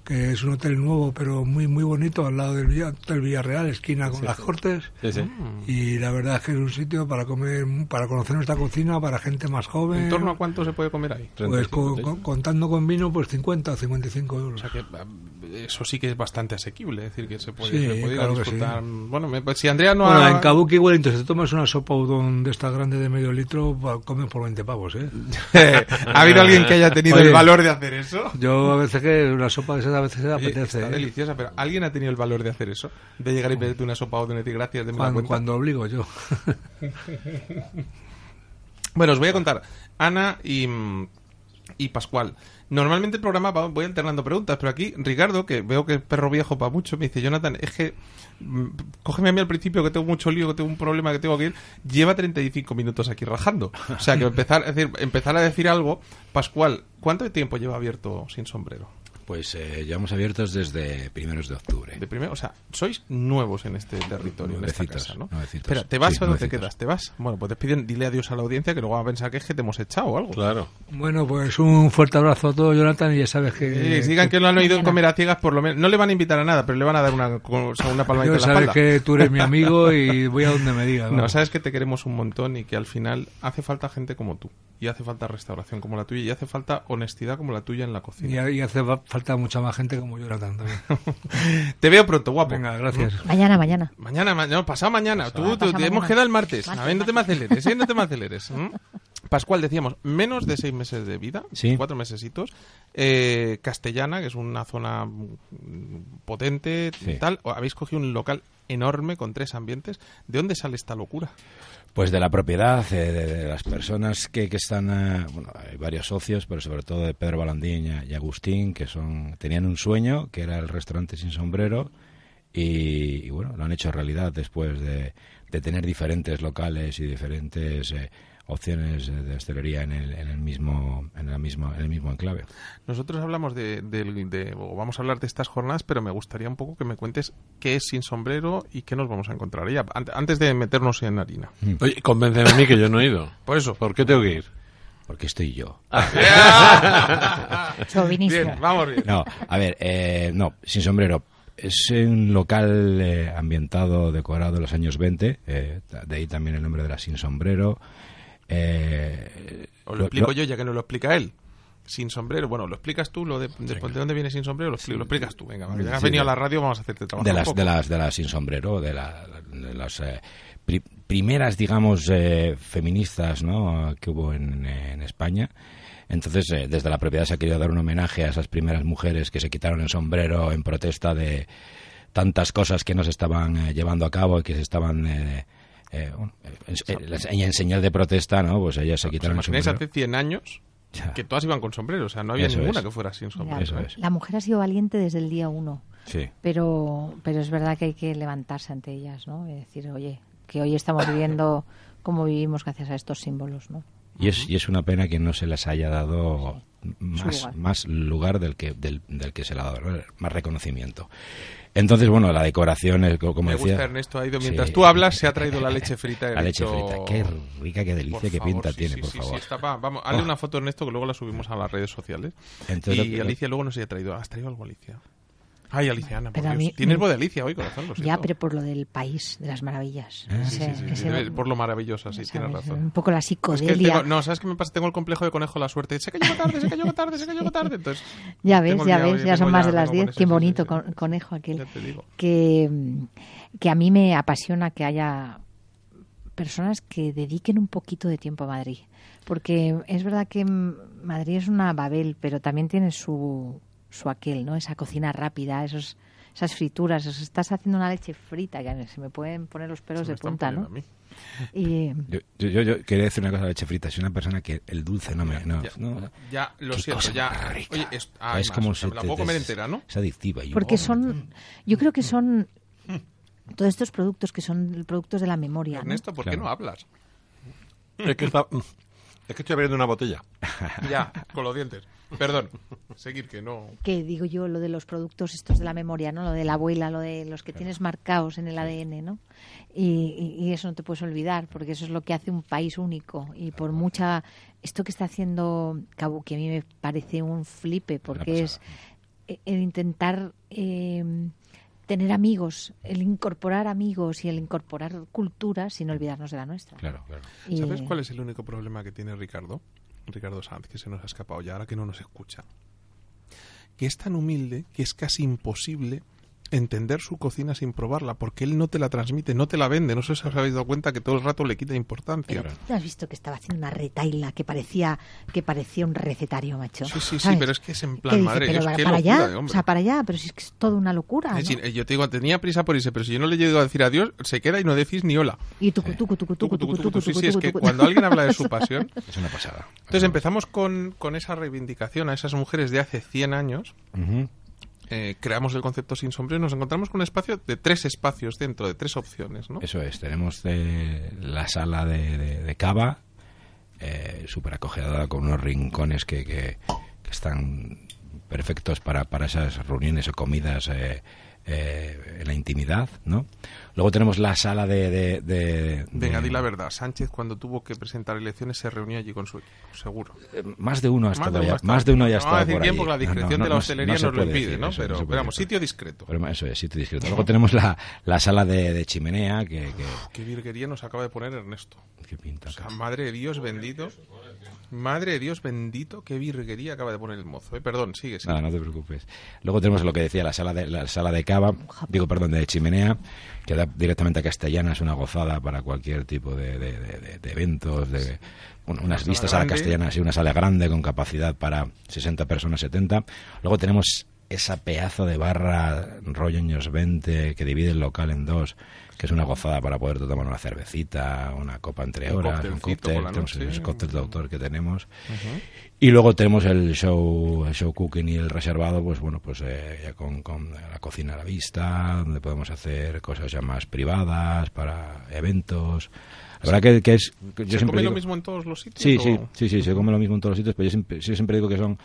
D: que es un hotel nuevo, pero muy muy bonito, al lado del Villa- Hotel Villarreal, esquina con las Cortes.
C: Sí, sí.
D: Y la verdad es que es un sitio para comer, para conocer nuestra cocina, para gente más joven.
B: ¿En torno a cuánto se puede comer ahí?
D: Pues
C: 35,
D: con-
C: sí.
D: con- contando con vino, pues 50 o 55 euros.
B: O sea que eso sí que es bastante asequible, es decir, que se puede,
D: Sí,
B: se puede ir a
D: claro
B: disfrutar. Bueno, me- pues si Andrea no
D: Bueno,
B: ha...
D: en Kabuki Wellington, si te tomas una sopa udon de esta grande de medio litro, comes por 20 pavos, ¿eh?
B: ¿Ha habido alguien que haya tenido
D: Oye.
B: el valor de hacer eso?
D: Yo a veces que una sopa de esas a veces se apetece,
B: está
D: ¿eh?
B: deliciosa, pero ¿alguien ha tenido el valor de hacer eso? De llegar y pedirte una sopa o de decir gracias, de la
D: Cuando, cuando obligo yo.
B: Bueno, os voy a contar. Ana y, mm, y Pascual. Normalmente el programa va- voy alternando preguntas, pero aquí Ricardo, que veo que es perro viejo para mucho, me dice, Jonathan, es que mm, cógeme a mí al principio que tengo mucho lío, que tengo un problema, que tengo que ir. Lleva 35 minutos aquí rajando. O sea, que empezar, es decir, empezar a decir algo. Pascual, ¿cuánto tiempo lleva abierto sin sombrero?
F: Pues eh, llevamos abiertos desde primeros de octubre.
B: De primero, o sea, sois nuevos en este territorio, en esta
F: Nuevecitos,
B: casa, ¿no?
F: nuevecitos.
B: Espera, ¿te vas
F: Sí,
B: o no te
F: nuevecitos.
B: quedas? ¿Te vas? Bueno, pues despiden, dile adiós a la audiencia que luego va a pensar que es que te hemos echado o algo.
C: Claro.
D: Bueno, pues un fuerte abrazo a todos, Jonathan, y ya sabes que...
B: Sí, digan que lo han oído comer a ciegas, por lo menos. No le van a invitar a nada, pero le van a dar una, o sea, una palmadita
D: Yo
B: en la
D: sabes
B: espalda.
D: que tú eres mi amigo y voy a donde me digas.
B: No,
D: vamos.
B: sabes que te queremos un montón y que al final hace falta gente como tú. Y hace falta restauración como la tuya. Y hace falta honestidad como la tuya en la
D: Y,
B: cocina.
D: y hace fa- falta mucha más gente como Jonathan también.
B: Te veo pronto, guapo.
D: Venga, gracias.
E: Mañana, mañana.
B: Mañana, ma- no, pasado mañana. Tú, tú-
E: Pasado
B: te hemos quedado el martes.
E: Martes,
B: a ver, no te me aceleres, ¿eh? No te me aceleres. ¿m? Pascual, decíamos, menos de seis meses de vida,
F: Sí.
B: cuatro mesesitos. Eh, Castellana, que es una zona mm, potente,
F: Sí.
B: tal. O Habéis cogido un local enorme con tres ambientes. ¿De dónde sale esta locura?
F: Pues de la propiedad, eh, de, las personas que, que están, eh, bueno, hay varios socios, pero sobre todo de Pedro Balandín y- y Agustín, que son tenían un sueño, que era el restaurante sin sombrero, y, y, bueno, lo han hecho realidad después de, de tener diferentes locales y diferentes eh, opciones de hostelería en el, en el mismo, en el mismo, en el mismo enclave.
B: Nosotros hablamos de, del- de- o vamos a hablar de estas jornadas, pero me gustaría un poco que me cuentes qué es sin sombrero y qué nos vamos a encontrar allá, ant- antes de meternos en harina.
C: Oye, convénceme a mí que yo no he ido.
B: Por eso.
C: ¿Por qué tengo que ir?
F: Porque estoy yo.
E: Chauvinismo.
B: Bien, vamos bien.
F: No, a ver, eh, no, sin sombrero. Es un local eh, ambientado, decorado en los años 20, eh, de ahí también el nombre de la sin sombrero. Eh,
B: Os lo explico yo, ya que no lo explica él. Sin sombrero. Bueno, lo explicas tú, lo de, de, de dónde viene sin sombrero, lo, expli- lo explicas tú. Venga, ya has
F: Sí,
B: venido a la radio, vamos a hacerte trabajar
F: de
B: un
F: las
B: poco.
F: de las de las sin sombrero de, la- de las eh, pri- primeras digamos eh, feministas ¿no? que hubo en, en España Entonces, eh, desde la propiedad se ha querido dar un homenaje a esas primeras mujeres que se quitaron el sombrero en protesta de tantas cosas que nos estaban eh, llevando a cabo y que se estaban... Eh, eh, bueno, en, en- en señal de protesta, ¿no? Pues ellas se
B: ¿Os
F: quitaron el
B: imagináis
F: sombrero.
B: hace 100 años
F: Ya.
B: que todas iban con sombrero? O sea, no había
F: Eso
B: ninguna
F: es.
B: que fuera sin sombrero.
F: Eso es.
E: La mujer ha sido valiente desde el día uno,
F: Sí.
E: pero, pero es verdad que hay que levantarse ante ellas, ¿no? Y decir, oye, que hoy estamos viviendo como vivimos gracias a estos símbolos, ¿no?
F: Y es, y es una pena que no se les haya dado más,
E: lugar.
F: más lugar del que, del, del que se le ha dado, más reconocimiento. Entonces, bueno, la decoración, como
B: Me
F: decía...
B: gusta Ernesto, ha ido
F: Sí.
B: mientras tú hablas, se ha traído la leche frita.
F: La leche
B: dicho,
F: frita, qué rica, qué delicia,
B: por
F: qué
B: favor,
F: pinta
B: sí,
F: tiene,
B: sí,
F: por
B: sí,
F: favor.
B: Sí, está, va, vamos, hazle
F: Oh.
B: una foto Ernesto que luego la subimos a las redes sociales.
F: Entonces,
B: y Alicia luego nos haya traído. ¿Has traído algo, Alicia? Ay, Alicia, Ana, por Dios.
E: mí-
B: Tienes voz de Alicia hoy, corazón, lo
E: Ya, pero por lo del país, de las maravillas.
F: Ah,
B: Sí, sí, sí, por lo maravillosa, sí,
E: ¿sabes?
B: tienes razón.
E: Un poco la
B: Es que
E: psicodelia.
B: tengo- no, ¿sabes qué me pasa? Tengo el complejo de conejo la suerte. Se cayó tarde, se cayó tarde, se cayó tarde. Entonces,
E: Ya ves, ya ves, ya son más de las
B: con
E: 10.
B: eso,
E: Qué bonito con- conejo aquel.
B: Ya te digo.
E: Que, mm, que a mí me apasiona que haya personas que dediquen un poquito de tiempo a Madrid. Porque es verdad que mm, Madrid es una Babel, pero también tiene su, su aquel, ¿no? Esa cocina rápida, esos, esas frituras. os estás haciendo una leche frita, que se me pueden poner los pelos
B: Se
E: de punta, ¿no? Y,
F: Yo, yo, yo- quería decir una cosa de leche frita. Soy una persona que el dulce no me... No,
B: Ya,
F: no,
B: ya, lo siento,
F: cosa
B: ya.
F: rica.
B: Oye, es, ah,
F: es
B: más,
F: como
B: me la puedo comer
F: te-
B: entera, ¿no?
F: Es adictiva. y-
E: porque son, yo creo que son todos estos productos que son productos de la memoria. ¿no?
B: Ernesto, ¿por qué
F: Claro.
B: no hablas?
C: Es que, está- es que estoy abriendo una botella.
B: Ya, con los dientes. Perdón, seguir que no.
E: que digo yo lo de los productos estos de la memoria, ¿no? Lo de la abuela, lo de los que tienes marcados en el ADN, ¿no? Y, y- y eso no te puedes olvidar, porque eso es lo que hace un país único. Y por mucha esto que está haciendo Cabo, que a mí me parece un flipe, porque es el intentar eh, tener amigos, el incorporar amigos y el incorporar cultura sin olvidarnos de la nuestra.
F: Claro, claro.
E: Y-
B: ¿Sabes cuál es el único problema que tiene Ricardo? Ricardo Sanz, que se nos ha escapado ya, ahora que no nos escucha. Que es tan humilde que es casi imposible entender su cocina sin probarla, porque él no te la transmite, no te la vende. No sé si os habéis dado cuenta que todo el rato le quita importancia.
E: Pero ¿tú has visto que estaba haciendo una retaila que parecía que parecía un recetario, macho?
B: Sí, sí, sí,
E: ¿Sabes?
B: pero es que es en plan,
E: dice,
B: madre,
E: pero
B: es
E: para,
B: que
E: para
B: locura
E: allá, o sea, para allá, pero si es que es toda una locura.
B: Es
E: ¿no?
B: decir, eh, yo te digo, tenía prisa por irse, pero si yo no le llego a decir adiós, se queda y no decís ni hola.
E: Y tucu, tucu, tucu,
B: tucu, Sí, sí, es que cuando alguien habla de su pasión,
F: Es una pasada.
B: Entonces empezamos con, con esa reivindicación a esas mujeres de hace 100 años.
F: Ujú.
B: Eh, creamos el concepto sin sombrero y nos encontramos con un espacio de tres espacios dentro, de tres opciones, ¿no?
F: Eso es, tenemos eh, la sala de, cava, eh, súper acogedora, con unos rincones que, que- que están perfectos para, para esas reuniones o comidas eh, en la intimidad, ¿no? Luego tenemos la sala de... de- de-
B: Venga,
F: de-
B: di la verdad. Sánchez, cuando tuvo que presentar elecciones, se reunió allí con su equipo, seguro.
F: eh, Más de uno ha estado
B: estado.
F: más de uno ya
B: No decir
F: por allí.
B: porque la
F: No,
B: discreción
F: no,
B: de la
F: no,
B: hostelería nos lo impide,
F: decir,
B: ¿no?
F: eso
B: Pero,
F: decir.
B: sitio discreto.
F: Pero eso es, sitio discreto. Luego tenemos la, la sala de, chimenea, que, que,
B: Qué virguería nos acaba de poner Ernesto.
F: que pinta.
B: O sea, madre de Dios bendito. Madre de Dios bendito, qué virguería acaba de poner el mozo. ¿eh? Perdón, sigue, sigue.
F: Nada, no te preocupes. Luego tenemos lo que decía la sala de la sala de cava, digo, perdón, de chimenea, que da directamente a castellana, es una gozada para cualquier tipo de, de- de- de- de eventos, de bueno, unas vistas a la castellana, sí, una sala grande con capacidad para 60 personas, 70. Luego tenemos esa pedazo de barra rollo años 20 que divide el local en dos, que es una gozada para poder tomar una cervecita, una copa entre horas, un cóctel, tenemos esos cócteles de autor que tenemos. Y luego tenemos el show, el show cooking y el reservado, pues bueno, pues eh, ya con, con la cocina a la vista, donde podemos hacer cosas ya más privadas, para eventos. La verdad que, que es... que yo
B: ¿Se come lo mismo en todos los sitios?
F: Sí,
B: o-
F: sí, sí, sí, se come lo mismo en todos los sitios, pero yo siempre, yo siempre digo que son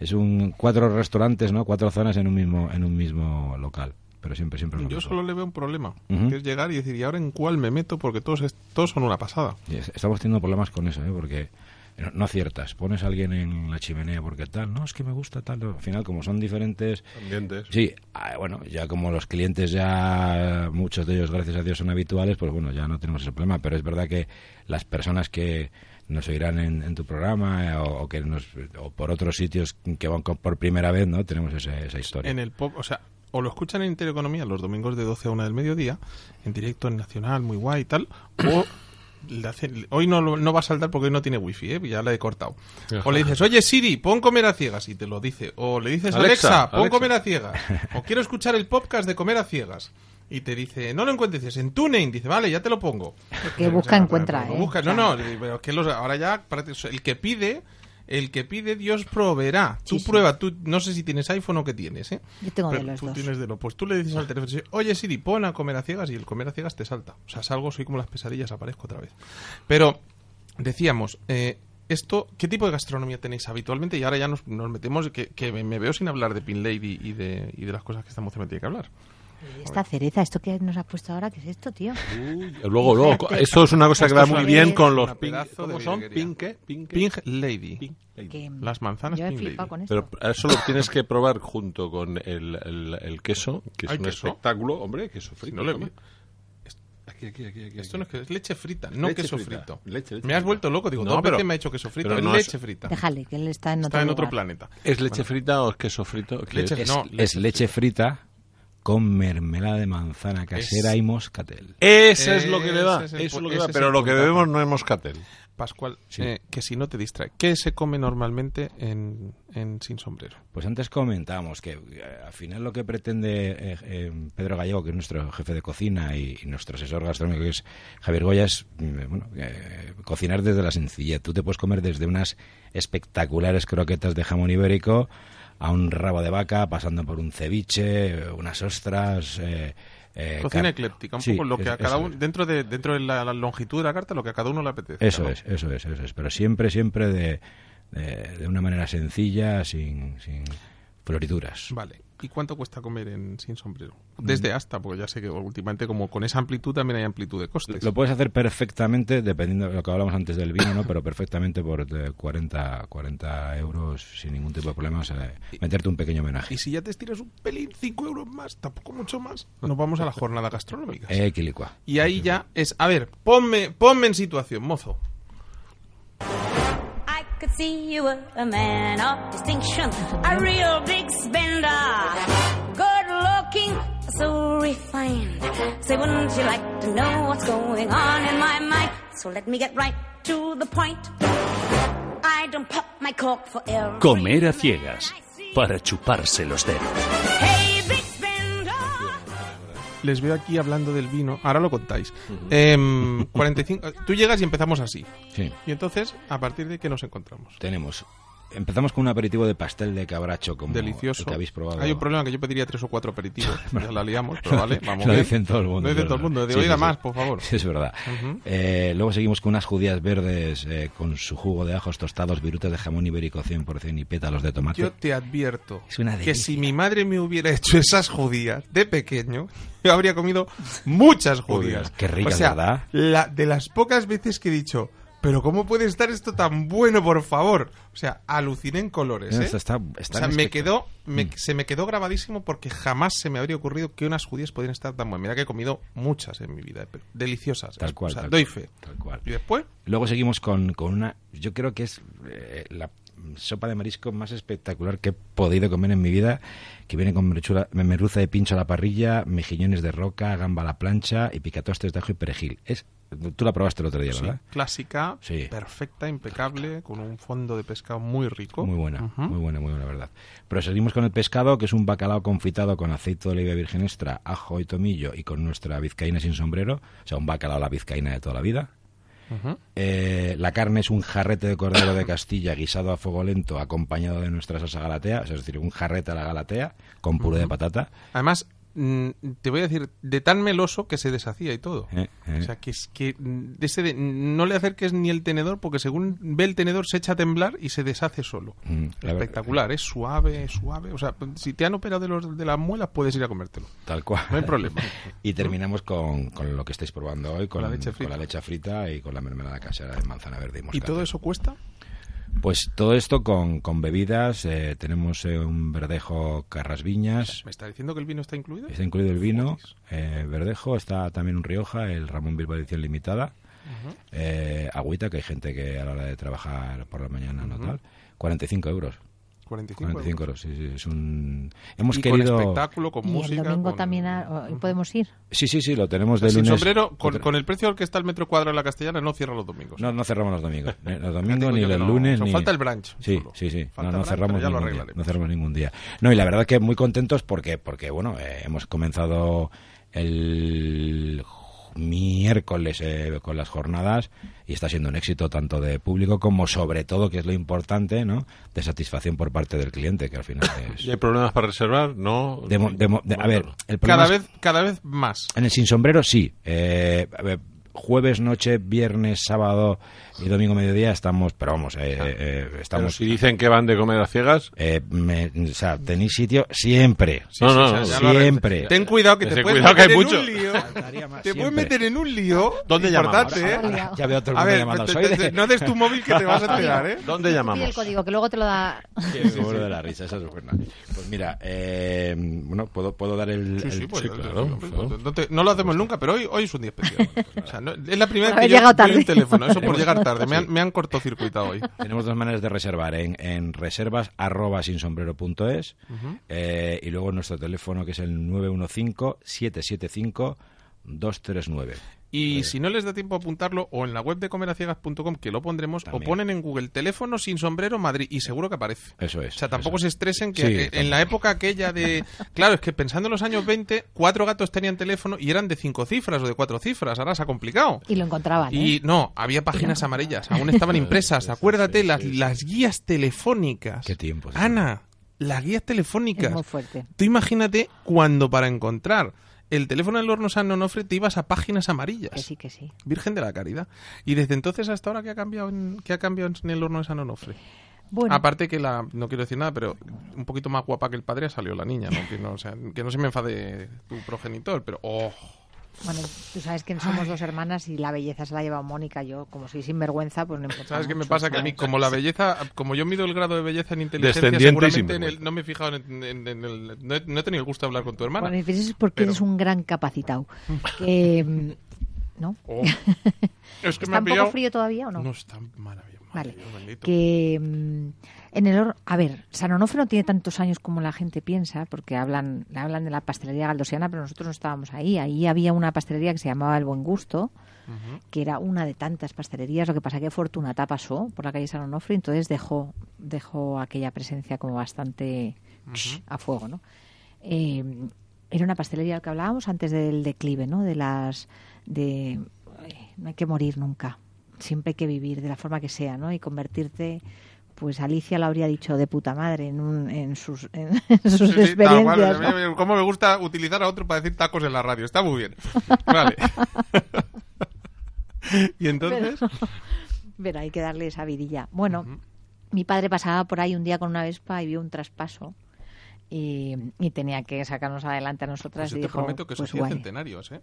F: es un cuatro restaurantes, ¿no? Cuatro zonas en un mismo en un mismo local, pero siempre siempre lo
B: Yo solo le veo un problema, que es llegar y decir, ¿y ahora en cuál me meto? Porque todos, es- todos son una pasada.
F: Es- Estamos teniendo problemas con eso, ¿eh? Porque no, no aciertas. Pones a alguien en la chimenea porque tal, no, es que me gusta tal. Al final, como son diferentes...
C: Ambientes.
F: Sí, ah, bueno, ya como los clientes ya, muchos de ellos, gracias a Dios, son habituales, pues bueno, ya no tenemos ese problema. Pero es verdad que las personas que nos oirán en, en tu programa eh, o, o que nos, o por otros sitios que van con- por primera vez, ¿no? Tenemos ese- esa historia.
B: En el pop, o sea, o lo escuchan en Intereconomía los domingos de 12 a 1 del mediodía, en directo en Nacional, muy guay y tal, o hoy no, no va a saltar porque hoy no tiene wifi, ¿eh? ya la he cortado. O le dices, oye Siri, pon comer a ciegas y te lo dice. O le dices,
C: Alexa,
B: Alexa, pon
C: Alexa".
B: comer a ciegas. O quiero escuchar el podcast de comer a ciegas. Y te dice, no lo encuentres, dices, en TuneIn. Dice, vale, ya te lo pongo.
E: Que busca, encuentra, ¿eh?
B: busca- no, no, pero es que los- ahora ya el que pide, el que pide Dios proveerá. Tú
E: Sí,
B: prueba, tú no sé si tienes iPhone o qué tienes, ¿eh?
E: Yo tengo de
B: Pero
E: los
B: tú
E: dos.
B: tienes de lo. Pues tú le dices al teléfono, oye Siri, pon a comer a ciegas y el comer a ciegas te salta. O sea, salgo, soy como las pesadillas, aparezco otra vez. Pero decíamos, eh, esto, ¿qué tipo de gastronomía tenéis habitualmente? Y ahora ya nos, nos metemos, que, que me- veo sin hablar de Pin Lady y de, y de las cosas que esta mujer me tiene que hablar.
E: Esta cereza, esto que nos ha puesto ahora, ¿qué es esto, tío?
C: Luego, luego,
E: Fíjate.
C: esto es una cosa que va
B: es
C: muy bien con los pink, ¿cómo son? Pink. Pink.
B: Pink Lady.
C: Pink Lady.
E: Que
B: Las manzanas
E: yo he
B: Pink Lady.
E: con esto.
C: Pero eso lo tienes que probar junto con el, el, el queso, que es
B: ¿Hay
C: un
B: queso?
C: espectáculo. Hombre, queso frito.
B: No.
C: Aquí, aquí, aquí, aquí,
B: Esto no es que es leche frita, no
C: Leche
B: queso
C: frita.
B: frito.
C: Leche, leche
B: me has
C: frita.
B: vuelto loco, digo,
C: No, pero-
B: me ha hecho queso frito, es
C: no es-
B: leche frita.
E: Déjale, que él está en otro
B: Está en otro planeta.
C: ¿Es leche frita o es queso frito?
B: Leche-
C: es-
B: no,
F: es leche frita con mermelada de manzana casera
B: Es-
F: y moscatel.
C: Ese es lo que le da.
B: Ese es el
C: Eso es lo que da.
B: ese es
C: Pero lo que bebemos no es moscatel.
B: Pascual, eh, que si no te distrae, ¿qué se come normalmente en, en Sin Sombrero?
F: Pues antes comentábamos que eh, al final lo que pretende eh, eh, Pedro Gallego, que es nuestro jefe de cocina y, y nuestro asesor gastronómico, que es Javier Goya, es mm, bueno, eh, cocinar desde la sencillez. Tú te puedes comer desde unas espectaculares croquetas de jamón ibérico a un rabo de vaca, pasando por un ceviche, unas ostras. eh, eh,
B: Cocina ecléptica, un
F: Sí,
B: poco lo que
F: es-
B: a cada uno, dentro de dentro de la, la longitud de la carta, lo que a cada uno le apetece.
F: Eso
B: ¿no?
F: es, eso es, eso es. Pero siempre, siempre de, de, de una manera sencilla, sin, sin florituras.
B: Vale. ¿Y cuánto cuesta comer en Sin Sombrero?
F: Mm.
B: Desde hasta, porque ya sé que últimamente como con esa amplitud también hay amplitud de costes.
F: Lo puedes hacer perfectamente, dependiendo de lo que hablamos antes del vino, ¿no? pero perfectamente por eh, 40, 40 euros sin ningún tipo de problemas, eh, meterte un pequeño homenaje.
B: Y si ya te estiras un pelín, 5 euros más, tampoco mucho más, nos vamos a la jornada gastronómica.
F: Eh, quilicua.
B: Y ahí ya es, a ver, ponme, ponme en situación, mozo.
H: I could see you were a man of distinction, a real big spender. Good looking, so refined. Say, wouldn't you like to know what's going on in my mind? So let me get right to the point. I don't pop my cork for every
A: Comer a ciegas. Para chuparse los dedos.
B: Les veo aquí hablando del vino, ahora lo contáis. Em, 45, tú llegas y empezamos así.
F: Sí,
B: Y entonces, ¿a partir de qué nos encontramos?
F: tenemos. Empezamos con un aperitivo de pastel de cabracho, como
B: Delicioso.
F: el que habéis probado.
B: Hay un problema que yo pediría tres o cuatro aperitivos. ya la liamos, pero vale, vamos
F: Lo
B: bien.
F: dicen todo el mundo.
B: Lo dice
F: es
B: todo el mundo. De
F: Sí,
B: oiga
F: sí,
B: más,
F: sí.
B: por favor.
F: Sí, es verdad.
B: Ujú.
F: Eh, luego seguimos con unas judías verdes eh, con su jugo de ajos tostados, virutas de jamón ibérico 100% y pétalos de tomate.
B: Yo te advierto
F: Es una
B: que si mi madre me hubiera hecho esas judías de pequeño, yo habría comido muchas judías.
F: Qué ricas,
B: o sea,
F: ¿verdad?
B: La, de las pocas veces que he dicho, pero ¿cómo puede estar esto tan bueno, por favor? O sea, aluciné en colores, ¿eh?
F: Está- está-
B: o sea, me quedó,
F: Mm.
B: me- se me quedó grabadísimo porque jamás se me habría ocurrido que unas judías podrían estar tan buenas. Mira que he comido muchas en mi vida, pero deliciosas.
F: Tal cual,
B: O sea,
F: tal
B: doy
F: cual,
B: fe.
F: tal cual.
B: Y después,
F: Luego seguimos con, con una, yo creo que es eh, la sopa de marisco más espectacular que he podido comer en mi vida, que viene con merluza de pincho a la parrilla, mejillones de roca, gamba a la plancha y picatostes de ajo y perejil. Es, tú la probaste el otro día,
B: sí,
F: ¿verdad?
B: clásica,
F: Sí.
B: perfecta, impecable, con un fondo de pescado muy rico.
F: Muy buena, muy buena, muy buena, verdad. Pero seguimos con el pescado, que es un bacalao confitado con aceite de oliva virgen extra, ajo y tomillo y con nuestra vizcaína sin sombrero, o sea, un bacalao a la vizcaína de toda la vida. Eh, la carne es un jarrete de cordero de Castilla guisado a fuego lento acompañado de nuestra salsa galatea, es decir, un jarrete a la galatea con puré de patata.
B: Además, te voy a decir, de tan meloso que se deshacía y todo.
F: Eh, eh.
B: O sea, que es que mm, ese de- no le acerques ni el tenedor porque según ve el tenedor se echa a temblar y se deshace solo.
F: Mm,
B: Espectacular, es suave, suave. O sea, si te han operado de, los, de las muelas puedes ir a comértelo.
F: Tal cual.
B: No hay problema.
F: y terminamos con, con lo que estáis probando hoy, con,
B: Con la leche
F: con
B: frita.
F: la leche frita y con la mermelada casera de manzana verde y
B: ¿Y todo eso cuesta?
F: Pues todo esto con, con bebidas. eh, tenemos eh, un verdejo Carras Viñas.
B: ¿Me está diciendo que el vino está incluido?
F: Está incluido el vino, eh, verdejo, está también un Rioja, el Ramón Bilbao edición limitada, eh, agüita, que hay gente que a la hora de trabajar por la mañana no tal, 45 euros.
B: 45,
F: 45 euros, sí, sí, es un... Hemos
B: y
F: querido...
B: con espectáculo, con
E: y
B: música.
E: el domingo
B: con-
E: también o- podemos ir.
F: Sí, sí, sí, lo tenemos de
B: Sin
F: lunes...
B: sombrero, con, con el precio al que está el metro cuadrado en la castellana, no cierra los domingos.
F: No, no cerramos los domingos. Ni los domingos, ni los
B: no.
F: lunes, ni...
B: falta el brunch
F: Sí,
B: solo.
F: sí, sí.
B: Falta
F: No, no
B: brunch,
F: cerramos
B: lo
F: ningún día. No cerramos ningún día. No, y la verdad que muy contentos porque, porque bueno, eh, hemos comenzado el miércoles eh, con las jornadas y está siendo un éxito tanto de público como sobre todo, que es lo importante, ¿no? De satisfacción por parte del cliente, que al final es...
C: ¿Y hay problemas para reservar? No.
F: de a ver, el
B: Cada vez, cada vez más.
F: en el sin sombrero sí. Eh, a ver, jueves noche, viernes, sábado y domingo mediodía estamos, pero vamos, eh, eh,
C: Pero
F: estamos.
C: si dicen que van de comer a ciegas,
F: eh, me- o sea, tenéis sitio siempre.
C: no, no,
B: o sea,
C: no.
F: siempre.
B: Ten cuidado que te puedes
C: cuidado que
B: meter
C: hay
B: en
C: mucho.
B: un lío.
F: Más,
B: Te puedes meter en un lío.
C: ¿Dónde llamamos?
B: ¿eh?
E: Ahora,
F: Ya veo el
B: A ver,
F: llamando.
B: te-
F: Soy
B: te-
F: de-
B: no des tu móvil que te vas a enterar, ¿eh?
C: ¿dónde llamamos?
E: el código, que luego te lo da.
F: Sí, me muero de la risa, esa es buena. Pues mira, eh, bueno, puedo, puedo dar el.
B: Sí, sí,
F: el-
B: pues,
C: sí,
B: no-
C: claro,
B: no-
C: claro.
B: no te- no lo hacemos nunca, pero hoy, hoy es un día especial. O sea, no- es la primera vez que yo
E: tarde.
B: teléfono, eso por llegar tarde. Me han, me han cortocircuitado hoy.
F: Tenemos dos maneras de reservar, en, en reservas arroba sinsombrero.es eh, y luego nuestro teléfono que es el 915-775-239.
B: Y si no les da tiempo a apuntarlo, o en la web de comeraciegas.com, que lo pondremos,
F: También.
B: o ponen en Google teléfono sin sombrero Madrid, y seguro que aparece.
F: Eso es.
B: O sea, tampoco se
F: es.
B: estresen que
F: Sí,
B: en la época aquella de... Claro, es que pensando en los años 20, cuatro gatos tenían teléfono y eran de cinco cifras o de cuatro cifras. Ahora se ha complicado.
E: Y lo encontraban. ¿eh?
B: Y no, había páginas amarillas, aún estaban impresas. Acuérdate, las, las guías telefónicas.
F: Qué tiempos,
B: Ana, las guías
E: Es
B: telefónicas.
E: muy fuerte.
B: Tú imagínate cuando para encontrar el teléfono del horno San Onofre te ibas a páginas amarillas.
E: Que sí, que sí.
B: Virgen de la Caridad. Y desde entonces hasta ahora, ¿qué ha cambiado en, qué ha cambiado en el horno de San Onofre?
E: Bueno,
B: Aparte que la, no quiero decir nada, pero un poquito más guapa que el padre ha salido la niña, ¿no? Que no, o sea, que no se me enfade tu progenitor, pero oh,
E: bueno, tú sabes que somos dos hermanas y la belleza se la ha llevado Mónica. Yo, como soy sinvergüenza, pues no importa.
B: ¿sabes qué me pasa? Que a mí, como la belleza, como yo mido el grado de belleza en inteligencia, seguramente en el-
C: sinvergüenza.
B: no me he fijado en, en- en el... No he, no he tenido el gusto de hablar con tu hermana.
E: Bueno, es porque
B: Pero-
E: eres un gran capacitado. Que, mm, ¿No?
B: Oh. Es que me
E: ¿Está
B: ha
E: un
B: pillado...
E: poco frío todavía o no?
B: No está maravilloso.
E: Vale. Que mm, en el hor- a ver San Onofre no tiene tantos años como la gente piensa porque hablan hablan de la pastelería galdosiana pero nosotros no estábamos ahí. Ahí había una pastelería que se llamaba El Buen Gusto que era una de tantas pastelerías. Lo que pasa que Fortunata pasó por la calle San Onofre y entonces dejó dejó aquella presencia como bastante a fuego no Eh, era una pastelería que hablábamos antes del declive no de las de ay, no hay que morir nunca. Siempre hay que vivir de la forma que sea, ¿no? Y convertirte, pues Alicia lo habría dicho de puta madre en, un, en sus, en, sus
B: Sí, tal
E: experiencias.
B: A
E: ¿no?
B: Cómo me gusta utilizar a otro para decir tacos en la radio. Está muy bien. Vale. y entonces...
E: Pero hay que darle esa vidilla. Bueno, mi padre pasaba por ahí un día con una Vespa y vio un traspaso y, y tenía que sacarnos adelante a nosotras
B: Pues yo
E: y
B: te
E: dijo,
B: prometo que
E: pues
B: soy
E: guay.
B: centenarios, ¿eh?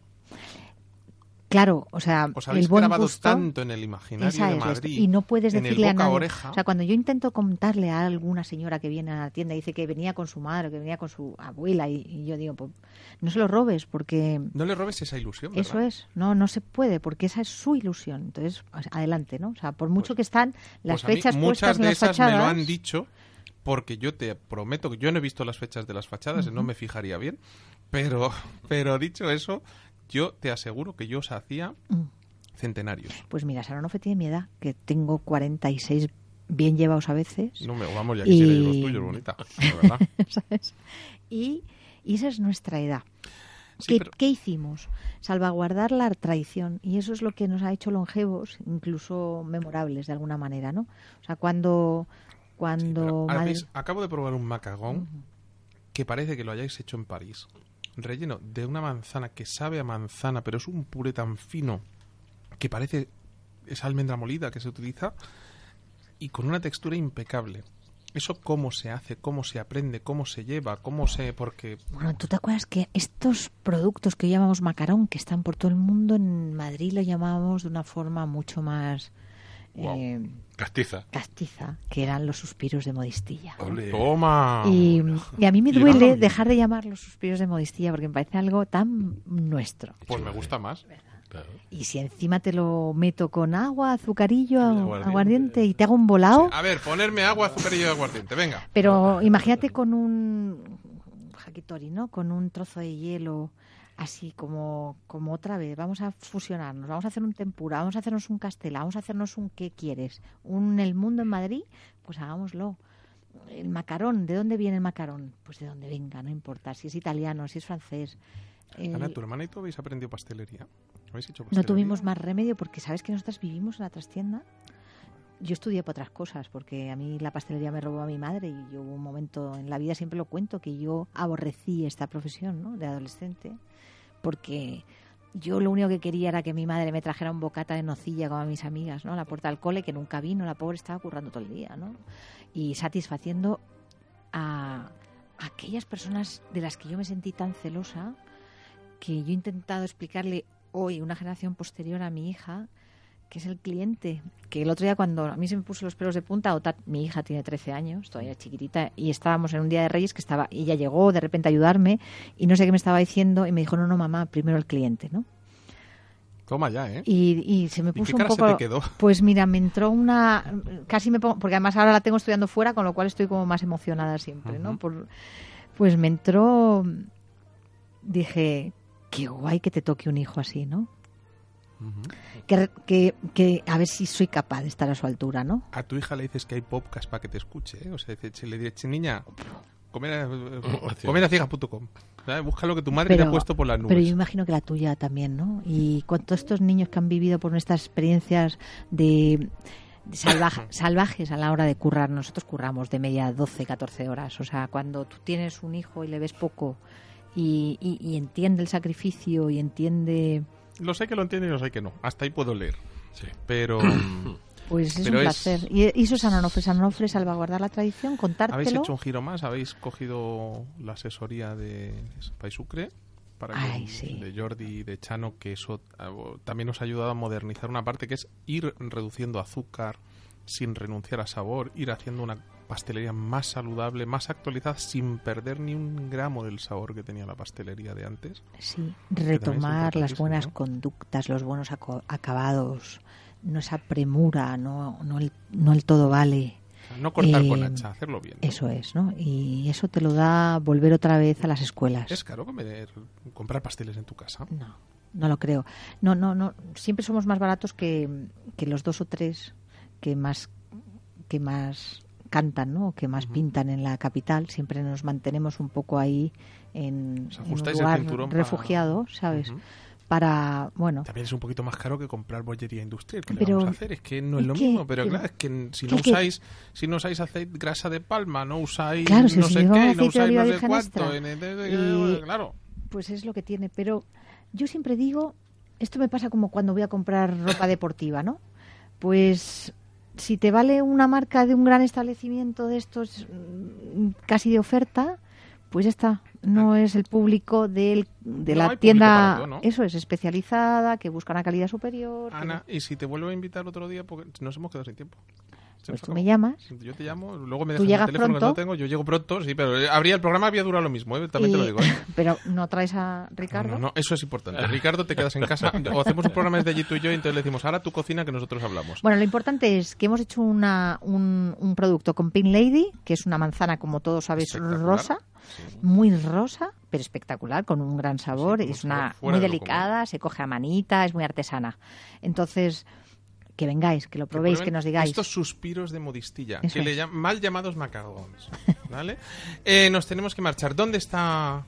E: Claro, o sea,
B: Os habéis
E: el buen
B: grabado
E: gusto,
B: tanto en el imaginario de Madrid.
E: y no puedes decirle a nadie.
B: oreja.
E: O sea, cuando yo intento contarle a alguna señora que viene a la tienda y dice que venía con su madre, que venía con su abuela y, y yo digo, pues no se lo robes porque
B: No le robes esa ilusión, ¿verdad?
E: eso es, no no se puede porque esa es su ilusión. Entonces, pues, adelante, ¿no? O sea, por mucho que están las
B: Pues a mí
E: fechas
B: muchas
E: puestas en
B: de
E: las
B: esas
E: fachadas,
B: me lo han dicho porque yo te prometo que yo no he visto las fechas de las fachadas, no me fijaría bien, pero pero dicho eso, yo te aseguro que yo os hacía
E: Mm.
B: centenarios.
E: Pues mira, Saronofe tiene mi edad, que tengo 46 bien llevados a veces.
B: No me vamos ya
E: Y-
B: quisiera yo los tuyos, bonita, la verdad.
E: ¿sabes? Y, y esa es nuestra edad.
B: Sí,
E: ¿Qué,
B: pero-
E: qué hicimos? Salvaguardar la tradición y eso es lo que nos ha hecho longevos, incluso memorables de alguna manera, ¿no? O sea, cuando cuando madre-
B: ¿habéis- acabo de probar un macagón que parece que lo hayáis hecho en París. Relleno de una manzana que sabe a manzana, pero es un puré tan fino que parece esa almendra molida que se utiliza y con una textura impecable. Eso cómo se hace, cómo se aprende, cómo se lleva, cómo se... porque
E: Bueno, ¿tú te acuerdas que estos productos que hoy llamamos macarón, que están por todo el mundo, en Madrid lo llamábamos de una forma mucho más Eh,
C: Castiza.
E: castiza, que eran los suspiros de modistilla?
B: ¡Toma!
E: Y, y a mí me duele dejar de llamar los suspiros de modistilla porque me parece algo tan nuestro.
B: Pues me gusta más.
C: Claro.
E: Y si encima te lo meto con agua, azucarillo,
C: aguardiente.
E: aguardiente, y te hago un volado,
B: A ver, ponerme agua, azúcar y aguardiente, venga.
E: pero imagínate con un jaquitori, ¿no? Con un trozo de hielo, así como, como otra vez. Vamos a fusionarnos, vamos a hacer un tempura, vamos a hacernos un castela, vamos a hacernos un ¿qué quieres? Un El Mundo en Madrid, pues hagámoslo. El macarón, ¿de dónde viene el macarón? Pues de donde venga, no importa. Si es italiano, si es francés. El-
B: Ana, tu hermana y tú habéis aprendido pastelería. ¿Habéis hecho
E: no
B: pastelería?
E: tuvimos más remedio porque sabes que nosotras vivimos en la trastienda. Yo estudié por otras cosas porque a mí la pastelería me robó a mi madre y yo hubo un momento en la vida, siempre lo cuento, que yo aborrecí esta profesión ¿no? de adolescente porque yo lo único que quería era que mi madre me trajera un bocata de nocilla como a mis amigas, ¿no? A la puerta del cole, que nunca vino, la pobre estaba currando todo el día, ¿no? Y satisfaciendo a aquellas personas de las que yo me sentí tan celosa que yo he intentado explicarle hoy, una generación posterior a mi hija, que es el cliente. Que el otro día cuando a mí se me puso los pelos de punta, Ota- mi hija tiene 13 años, todavía chiquitita, y estábamos en un día de Reyes que estaba, y ella llegó de repente a ayudarme y no sé qué me estaba diciendo y me dijo, no, no, mamá, primero el cliente, ¿no?
B: Toma ya, ¿eh?
E: Y, y se me
B: ¿Y
E: puso
B: qué cara
E: un
B: se
E: poco.
B: te quedó?
E: Pues mira, me entró una. Casi me pongo. Porque además ahora la tengo estudiando fuera, con lo cual estoy como más emocionada siempre, ¿no? Por, pues me entró. Dije, qué guay que te toque un hijo así, ¿no? Que, que, que a ver si soy capaz de estar a su altura, ¿no?
B: A tu hija le dices que hay podcast para que te escuche, ¿eh? O sea, si le dices, niña, comer a, comer a ciegas.com. ¿sabes? Busca lo que tu madre le ha puesto por las nubes.
E: Pero yo imagino que la tuya también, ¿no? Y con todos estos niños que han vivido por nuestras experiencias de, de salvaj- salvajes a la hora de currar, nosotros curramos de media 12, 14 horas. O sea, cuando tú tienes un hijo y le ves poco y, y- y entiende el sacrificio y entiende...
B: Lo sé que lo entiendo y lo sé que no. Hasta ahí puedo leer.
C: Sí.
B: Pero
E: Pues es
B: Pero
E: un
B: es-
E: placer. Y, y eso es Anonofre, Anonofre, salvaguardar la tradición,
B: habéis
E: contártelo.
B: hecho un giro más, habéis cogido la asesoría de Paisucre para que-
E: Ay, sí.
B: de Jordi y de Chano, que eso ah, también nos ha ayudado a modernizar una parte que es ir reduciendo azúcar sin renunciar a sabor, ir haciendo una pastelería más saludable, más actualizada, sin perder ni un gramo del sabor que tenía la pastelería de antes.
E: Sí, retomar las buenas
B: ¿no?
E: conductas, los buenos acabados, no esa premura, no, no, el, no el todo vale.
B: No cortar con
E: Eh,
B: hacha, hacerlo bien. ¿no?
E: Eso es, ¿no? Y eso te lo da volver otra vez a las escuelas.
B: Es caro comer, comprar pasteles en tu casa.
E: No, no lo creo. No, no, no. Siempre somos más baratos que, que los dos o tres que más que más cantan, ¿no? Que más pintan en la capital. Siempre nos mantenemos un poco ahí en, en un lugar
B: para-
E: refugiado, ¿sabes? Para, bueno,
B: También es un poquito más caro que comprar bollería industrial. ¿Qué le
E: Pero-
B: vamos a hacer? Es que no es,
E: es
B: lo
E: que-
B: mismo. Pero
E: que-
B: claro, es que si
E: que-
B: no
E: que-
B: usáis, si no usáis aceite, grasa de palma, no usáis
E: Claro, si
B: no sé qué, no usáis
E: oliva
B: no sé cuánto. en el-
E: Y-
B: Claro.
E: pues es lo que tiene. Pero yo siempre digo, esto me pasa como cuando voy a comprar ropa deportiva, ¿no? Pues si te vale una marca de un gran establecimiento de estos mm, casi de oferta, pues ya está. No es el público del, de
B: No
E: la tienda, eso es, especializada, que busca una calidad superior. que-
B: Ana, y si te vuelvo a invitar otro día, porque nos hemos quedado sin tiempo. Se
E: pues tú me llamas.
B: Yo te llamo, luego me
E: ¿Tú
B: dejas el teléfono que
E: pronto?
B: no tengo. Yo llego pronto, sí, pero habría el programa había durado lo mismo, ¿eh? también te lo digo. ¿eh?
E: pero no traes a Ricardo.
B: No, no, eso es importante. Ricardo, te quedas en casa. O hacemos un programa desde allí tú y yo, y entonces le decimos, ahora tu cocina que nosotros hablamos.
E: Bueno, lo importante es que hemos hecho una, un, un producto con Pink Lady, que es una manzana, como todos sabéis, rosa, muy rosa, pero espectacular, con un gran sabor.
B: Sí,
E: es una muy delicada, se coge a manita, es muy artesana. Entonces, que vengáis, que lo probéis, que,
B: prueben
E: nos digáis.
B: Estos suspiros de modistilla,
E: Eso
B: que le
E: es.
B: llaman mal llamados macarons. ¿Vale? Eh, nos tenemos que marchar. ¿Dónde está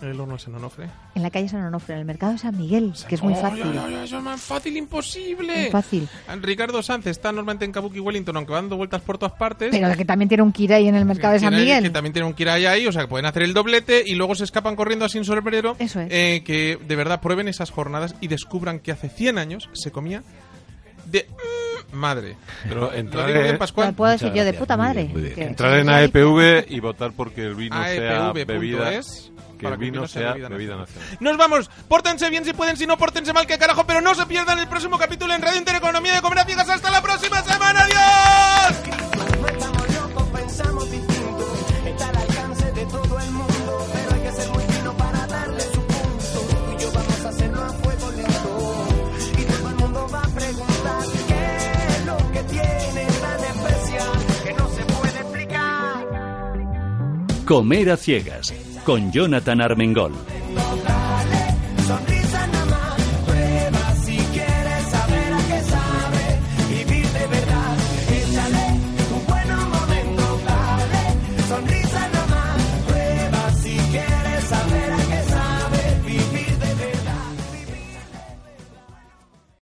B: el horno San Onofre?
E: En la calle San Onofre, en el mercado de San Miguel, que es muy
B: ¡Ay,
E: fácil.
B: ay, ay, eso es más fácil imposible.
E: Muy fácil.
B: Ricardo Sánchez está normalmente en Kabuki Wellington, aunque va dando vueltas por todas partes.
E: Pero que también tiene un Kirai en el mercado de San
B: Tiene-
E: Miguel.
B: Que también tiene un Kirai ahí, o sea, que pueden hacer el doblete y luego se escapan corriendo sin sombrero.
E: Eso es.
B: Eh, que de verdad prueben esas jornadas y descubran que hace 100 años se comía de mm, madre.
C: Pero entrar en,
B: Pascual.
E: puedo decir yo de puta
F: muy
E: madre.
F: bien, muy bien.
E: que-
C: entrar en
E: que-
C: AEPV y votar porque el vino sea bebida, que
B: para
C: el vino sea
B: bebida
C: bebida
B: nacional.
C: nacional.
B: Nos vamos. Pórtense bien si pueden, si no, pórtense mal, que carajo. Pero no se pierdan el próximo capítulo en Radio Intereconomía de Comer a Ciegas. ¡Hasta la próxima semana! ¡Adiós!
A: Comer a ciegas con Jonathan Armengol.